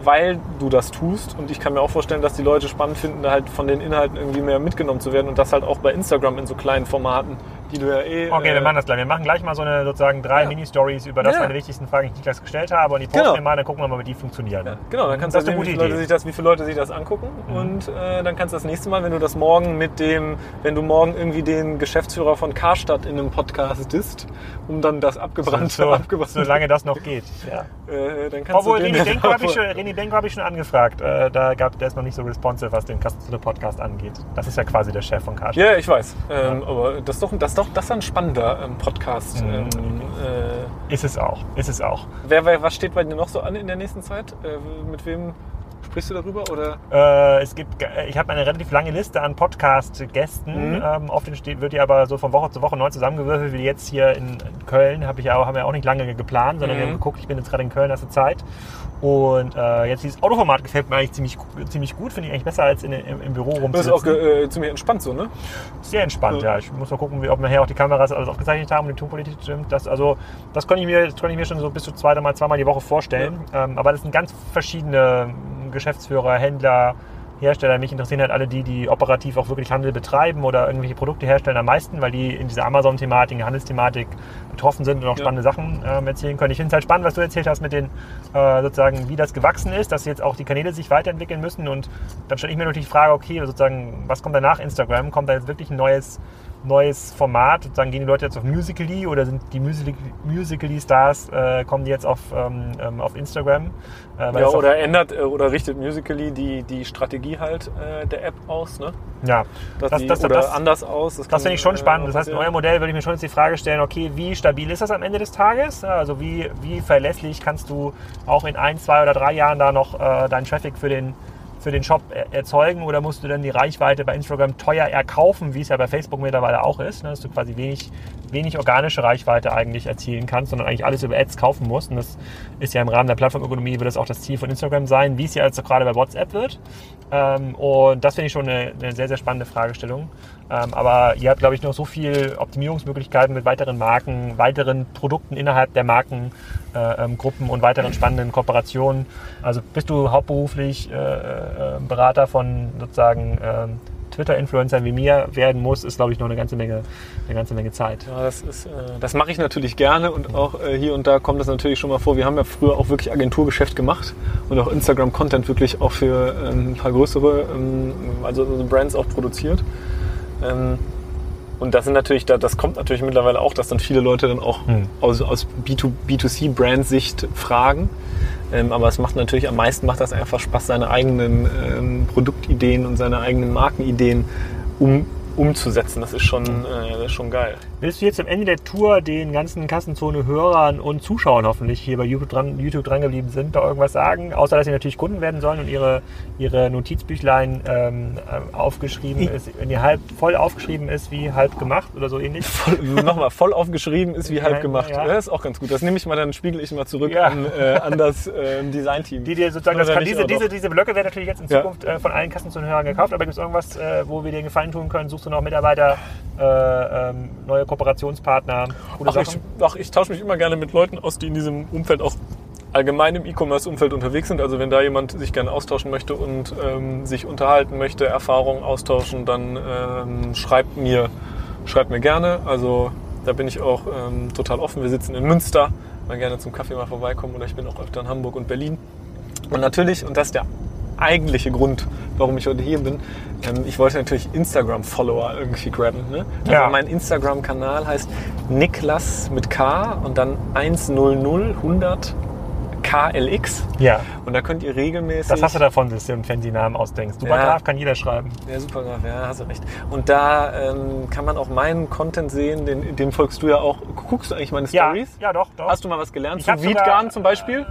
weil du das tust. Und ich kann mir auch vorstellen, dass die Leute spannend finden, halt von den Inhalten irgendwie mehr mitgenommen zu werden und das halt auch bei Instagram in so kleinen Formaten, die du ja eh.
Okay,
äh,
wir machen das gleich. Wir machen gleich mal so eine sozusagen drei
Ja.
Mini-Stories über das
Ja.
meine wichtigsten Fragen, die ich Niklas gestellt habe. Und die posten
Genau.
wir mal, dann gucken wir mal, wie die funktionieren.
Ja, genau, dann kannst
Das
du sehen, wie viele, Leute sich das, wie viele Leute sich das angucken. Und äh, dann kannst du das nächste Mal, wenn du das morgen mit dem, wenn du morgen irgendwie den Geschäftsführer von Karstadt in einem Podcast disst, um dann das abgebrannte,
So,
abgebrannte
solange das noch geht. Ja.
äh, dann kannst
Obwohl,
du
René Benko habe ich, schon- René hab ich schon angefragt. Äh, da gab, der ist noch nicht so responsive, was den Customer Podcast angeht. Das ist ja quasi der Chef von Karstadt.
Ja, ich weiß. Ähm, Aber das ist doch, das ist doch das ist ein spannender ähm, Podcast.
Mhm.
Ähm, äh,
Ist es auch. Ist es auch.
wer, wer, was steht bei dir noch so an in der nächsten Zeit? Äh, mit wem sprichst du darüber? Oder?
Äh, es gibt, äh, ich habe eine relativ lange Liste an Podcast-Gästen.
Mhm.
Ähm, oft steht, wird die aber so von Woche zu Woche neu zusammengewürfelt, wie jetzt hier in Köln. Hab ich auch, haben wir auch nicht lange geplant, sondern wir
Mhm.
haben geguckt, ich bin jetzt gerade in Köln, hast du Zeit. Und äh, jetzt dieses Autoformat gefällt mir eigentlich ziemlich, ziemlich gut, finde ich eigentlich besser als in, im, im Büro
Das ist auch äh, ziemlich entspannt so, ne?
Sehr entspannt,
Ja.
ja. Ich muss mal gucken, wie, ob nachher auch die Kameras alles aufgezeichnet haben und die Tonpolitik stimmt. Das, also, das konnte ich mir, das konnte ich mir schon so bis zu zweimal, zweimal die Woche vorstellen. Ähm, aber das sind ganz verschiedene ähm, Geschäftsführer, Händler, Hersteller. Mich interessieren halt alle die, die operativ auch wirklich Handel betreiben oder irgendwelche Produkte herstellen am meisten, weil die in dieser Amazon-Thematik, in der Handelsthematik betroffen sind und auch
Ja.
spannende Sachen ähm, erzählen können. Ich finde es halt spannend, was du erzählt hast mit den, äh, sozusagen, wie das gewachsen ist, dass jetzt auch die Kanäle sich weiterentwickeln müssen. Und dann stelle ich mir natürlich die Frage, okay, sozusagen, was kommt danach Instagram? Kommt da jetzt wirklich ein neues neues Format? Sozusagen gehen die Leute jetzt auf Musical.ly oder sind die Musical- Musical.ly-Stars, äh, kommen die jetzt auf, ähm, ähm, auf Instagram? Äh,
Ja, oder ändert äh, oder richtet Musically die, die Strategie halt äh, der App aus, ne?
ja,
Dass
Das-
die,
das-
oder
das-
anders aus.
das
kann,
finde ich schon spannend. Das heißt, in eurem Modell würde ich mir schon jetzt die Frage stellen, okay, wie stabil ist das am Ende des Tages? Also wie, wie verlässlich kannst du auch in ein, zwei oder drei Jahren da noch äh, deinen Traffic für den für den Shop er- erzeugen oder musst du dann die Reichweite bei Instagram teuer erkaufen, wie es ja bei Facebook mittlerweile auch ist, ne? dass du quasi wenig, wenig organische Reichweite eigentlich erzielen kannst, sondern eigentlich alles über Ads kaufen musst. Und das ist ja im Rahmen der Plattformökonomie, wird das auch das Ziel von Instagram sein, wie es ja jetzt gerade bei WhatsApp wird. Ähm, und das finde ich schon eine, eine sehr, sehr spannende Fragestellung. Ähm, aber ihr habt, glaube ich, noch so viel Optimierungsmöglichkeiten mit weiteren Marken, weiteren Produkten innerhalb der Markengruppen äh, ähm, und weiteren spannenden Kooperationen. Also bist du hauptberuflich äh, äh, Berater von sozusagen ähm, Twitter-Influencer wie mir werden muss, ist, glaube ich, noch eine ganze Menge, eine ganze Menge Zeit.
Ja, das ist, äh, das mache ich natürlich gerne und auch äh, hier und da kommt es natürlich schon mal vor. Wir haben ja früher auch wirklich Agenturgeschäft gemacht und auch Instagram-Content wirklich auch für ähm, ein paar größere, ähm, also, also Brands auch produziert. Ähm, und das sind natürlich, das kommt natürlich mittlerweile auch, dass dann viele Leute dann auch hm. aus, aus B2C-Brand-Sicht fragen. Ähm, aber es macht natürlich am meisten macht das einfach Spaß, seine eigenen ähm, Produktideen und seine eigenen Markenideen um, umzusetzen. Das ist schon, äh, das ist schon geil.
Willst du jetzt am Ende der Tour den ganzen Kassenzone-Hörern und Zuschauern hoffentlich hier bei YouTube dran, YouTube dran geblieben sind, da irgendwas sagen? Außer, dass sie natürlich Kunden werden sollen und ihre, ihre Notizbüchlein ähm, äh, aufgeschrieben ist, wenn die halb voll aufgeschrieben ist, wie halb gemacht oder so ähnlich.
Nochmal, voll aufgeschrieben ist wie halb gemacht. Ja. Das ist auch ganz gut. Das nehme ich mal, dann spiegel ich mal zurück ja. an, äh, an das äh, Designteam.
Die dir sozusagen, das kann, diese, diese, diese Blöcke werden natürlich jetzt in Zukunft ja. äh, von allen Kassenzone-Hörern gekauft, aber gibt es irgendwas, äh, wo wir dir Gefallen tun können? Suchst du noch Mitarbeiter, äh, ähm, neue Kooperationspartner?
Ach ich, ach, ich tausche mich immer gerne mit Leuten aus, die in diesem Umfeld auch allgemein im E-Commerce-Umfeld unterwegs sind. Also wenn da jemand sich gerne austauschen möchte und ähm, sich unterhalten möchte, Erfahrungen austauschen, dann ähm, schreibt mir, schreibt mir gerne. Also da bin ich auch ähm, total offen. Wir sitzen in Münster, mal gerne zum Kaffee mal vorbeikommen oder ich bin auch öfter in Hamburg und Berlin. Und natürlich, und das ist der eigentliche Grund, warum ich heute hier bin. Ähm, ich wollte natürlich Instagram-Follower irgendwie grabben. Ne? Also ja. mein Instagram-Kanal heißt Niklas mit K und dann 100 KLX.
Ja.
Und da könnt ihr regelmäßig.
Was hast du davon, dass du einen fancy Namen ausdenkst? Supergraf ja. kann jeder schreiben.
Ja, Supergraf, ja, hast du recht. Und da ähm, kann man auch meinen Content sehen, den, dem folgst du ja auch. Guckst du eigentlich meine Stories?
Ja, ja doch, doch.
Hast du mal was gelernt? Zu Wiedgarn zum Beispiel? Äh,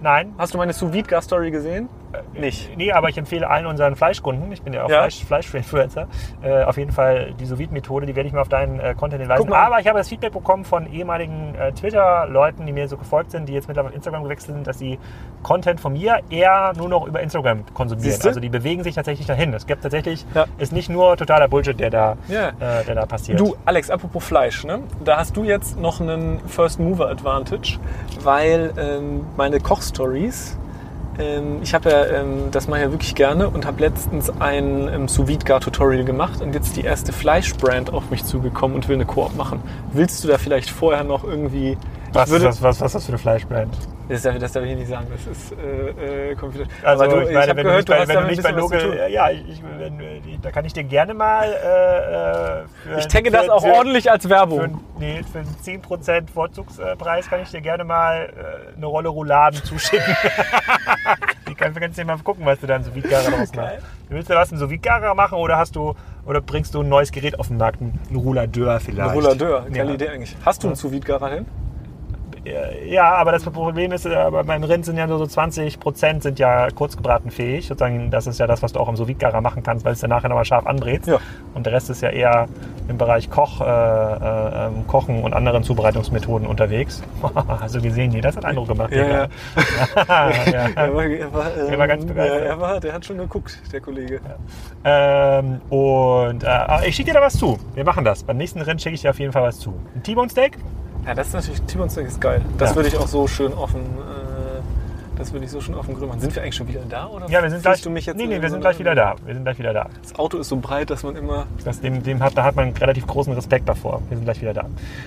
Nein.
Hast du meine sous vide story gesehen?
Äh, nicht. Nee, aber ich empfehle allen unseren Fleischkunden, ich bin ja auch ja. Fleisch, Fleisch-Influencer, äh, auf jeden Fall die sous methode die werde ich mal auf deinen äh, Content hinweisen. Aber ich habe das Feedback bekommen von ehemaligen äh, Twitter-Leuten, die mir so gefolgt sind, die jetzt mittlerweile auf Instagram gewechselt sind, dass sie Content von mir eher nur noch über Instagram konsumieren. Siehste? Also die bewegen sich tatsächlich dahin. Es gibt tatsächlich, ja. ist nicht nur totaler Bullshit, der da, ja. äh, der da passiert.
Du, Alex, apropos Fleisch, ne? da hast du jetzt noch einen First Mover Advantage, weil ähm, meine Kochstories ich habe ja, ähm, das mache ich ja wirklich gerne und habe letztens ein ähm, sous vide tutorial gemacht und jetzt die erste Fleischbrand auf mich zugekommen und will eine Koop machen. Willst du da vielleicht vorher noch irgendwie...
Was, würde, ist das, was, was ist das für eine Fleischbrand?
Das darf, das darf ich hier nicht sagen, das ist äh, äh,
Also Aber du, ich, meine, ich wenn gehört, du nicht bei, wenn du nicht bei Local, ja, ich, wenn, da kann ich dir gerne mal äh,
äh für, Ich tagge das auch für, ordentlich als Werbung.
Für, nee, für einen 10% Vorzugspreis kann ich dir gerne mal äh, eine Rolle Rouladen zuschicken. Die kannst, kannst du dir mal gucken, was du dann so Vide-Gara draus machst. Willst du was in so Vide-Gara machen oder hast du oder bringst du ein neues Gerät auf den Markt, ein Rouladeur vielleicht?
Ein Rouladeur, geile ja. Idee eigentlich. Hast du einen sous hin?
Ja, aber das Problem ist, äh, bei meinem Rind sind ja nur so 20 Prozent sind ja kurzgebratenfähig. Sozusagen, das ist ja das, was du auch im sous machen kannst, weil es dann nachher nochmal scharf andrehst. Ja. Und der Rest ist ja eher im Bereich Koch, äh, äh, ähm, Kochen und anderen Zubereitungsmethoden unterwegs. Du gesehen, nee, das hat Eindruck gemacht.
Ja, ja. ja. Er, war, er, war, ähm, er war ganz begeistert. Ja, er war, der hat schon geguckt, der Kollege.
Ähm, und äh, ich schicke dir da was zu. Wir machen das. Beim nächsten Rind schicke ich dir auf jeden Fall was zu. Ein T-Bone Steak?
Ja, das ist natürlich, Timon ist geil. Das ja. würde ich auch so schön offen äh, das würde ich so schon auf dem Grill machen. Sind wir eigentlich schon wieder da? Oder
ja, wir sind gleich. Du mich jetzt nee, nee, wir sind gleich wieder da. Wir sind gleich wieder da.
Das Auto ist so breit, dass man immer.
Das, dem, dem hat, da hat man relativ großen Respekt davor. Wir sind gleich wieder da.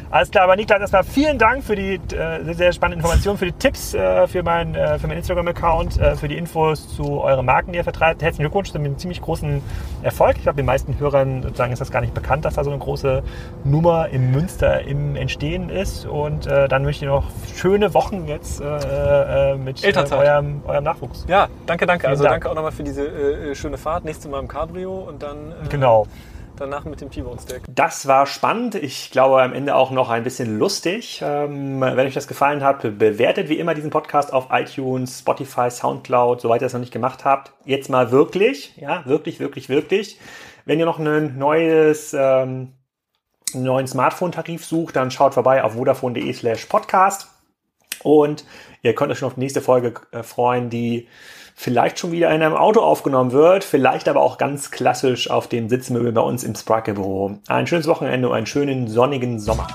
Alles klar, aber Niklas, erstmal vielen Dank für die äh, sehr spannenden Informationen, für die Tipps äh, für meinen äh, für Instagram-Account, äh, für die Infos zu euren Marken, die ihr vertreibt. Herzlichen Glückwunsch zu einem ziemlich großen Erfolg. Ich glaube, den meisten Hörern sozusagen ist das gar nicht bekannt, dass da so eine große Nummer im Münster im Entstehen ist. Und äh, dann möchte ich noch schöne Wochen jetzt äh, mit eurem, eurem eurem Nachwuchs.
Ja, danke, danke. Vielen also Dank. danke auch nochmal für diese äh, schöne Fahrt. Nächstes Mal im Cabrio und dann.
Äh, genau.
Danach mit dem T-Bone Steak.
Das war spannend. Ich glaube am Ende auch noch ein bisschen lustig. Ähm, wenn euch das gefallen hat, bewertet wie immer diesen Podcast auf iTunes, Spotify, Soundcloud, soweit ihr das noch nicht gemacht habt. Jetzt mal wirklich, ja, wirklich, wirklich, wirklich. Wenn ihr noch ein neues, ähm, einen neuen Smartphone-Tarif sucht, dann schaut vorbei auf vodafone.de slash podcast. Und ihr könnt euch schon auf die nächste Folge äh, freuen, die vielleicht schon wieder in einem Auto aufgenommen wird, vielleicht aber auch ganz klassisch auf dem Sitzmöbel bei uns im Sparke Büro. Ein schönes Wochenende und einen schönen sonnigen Sommer.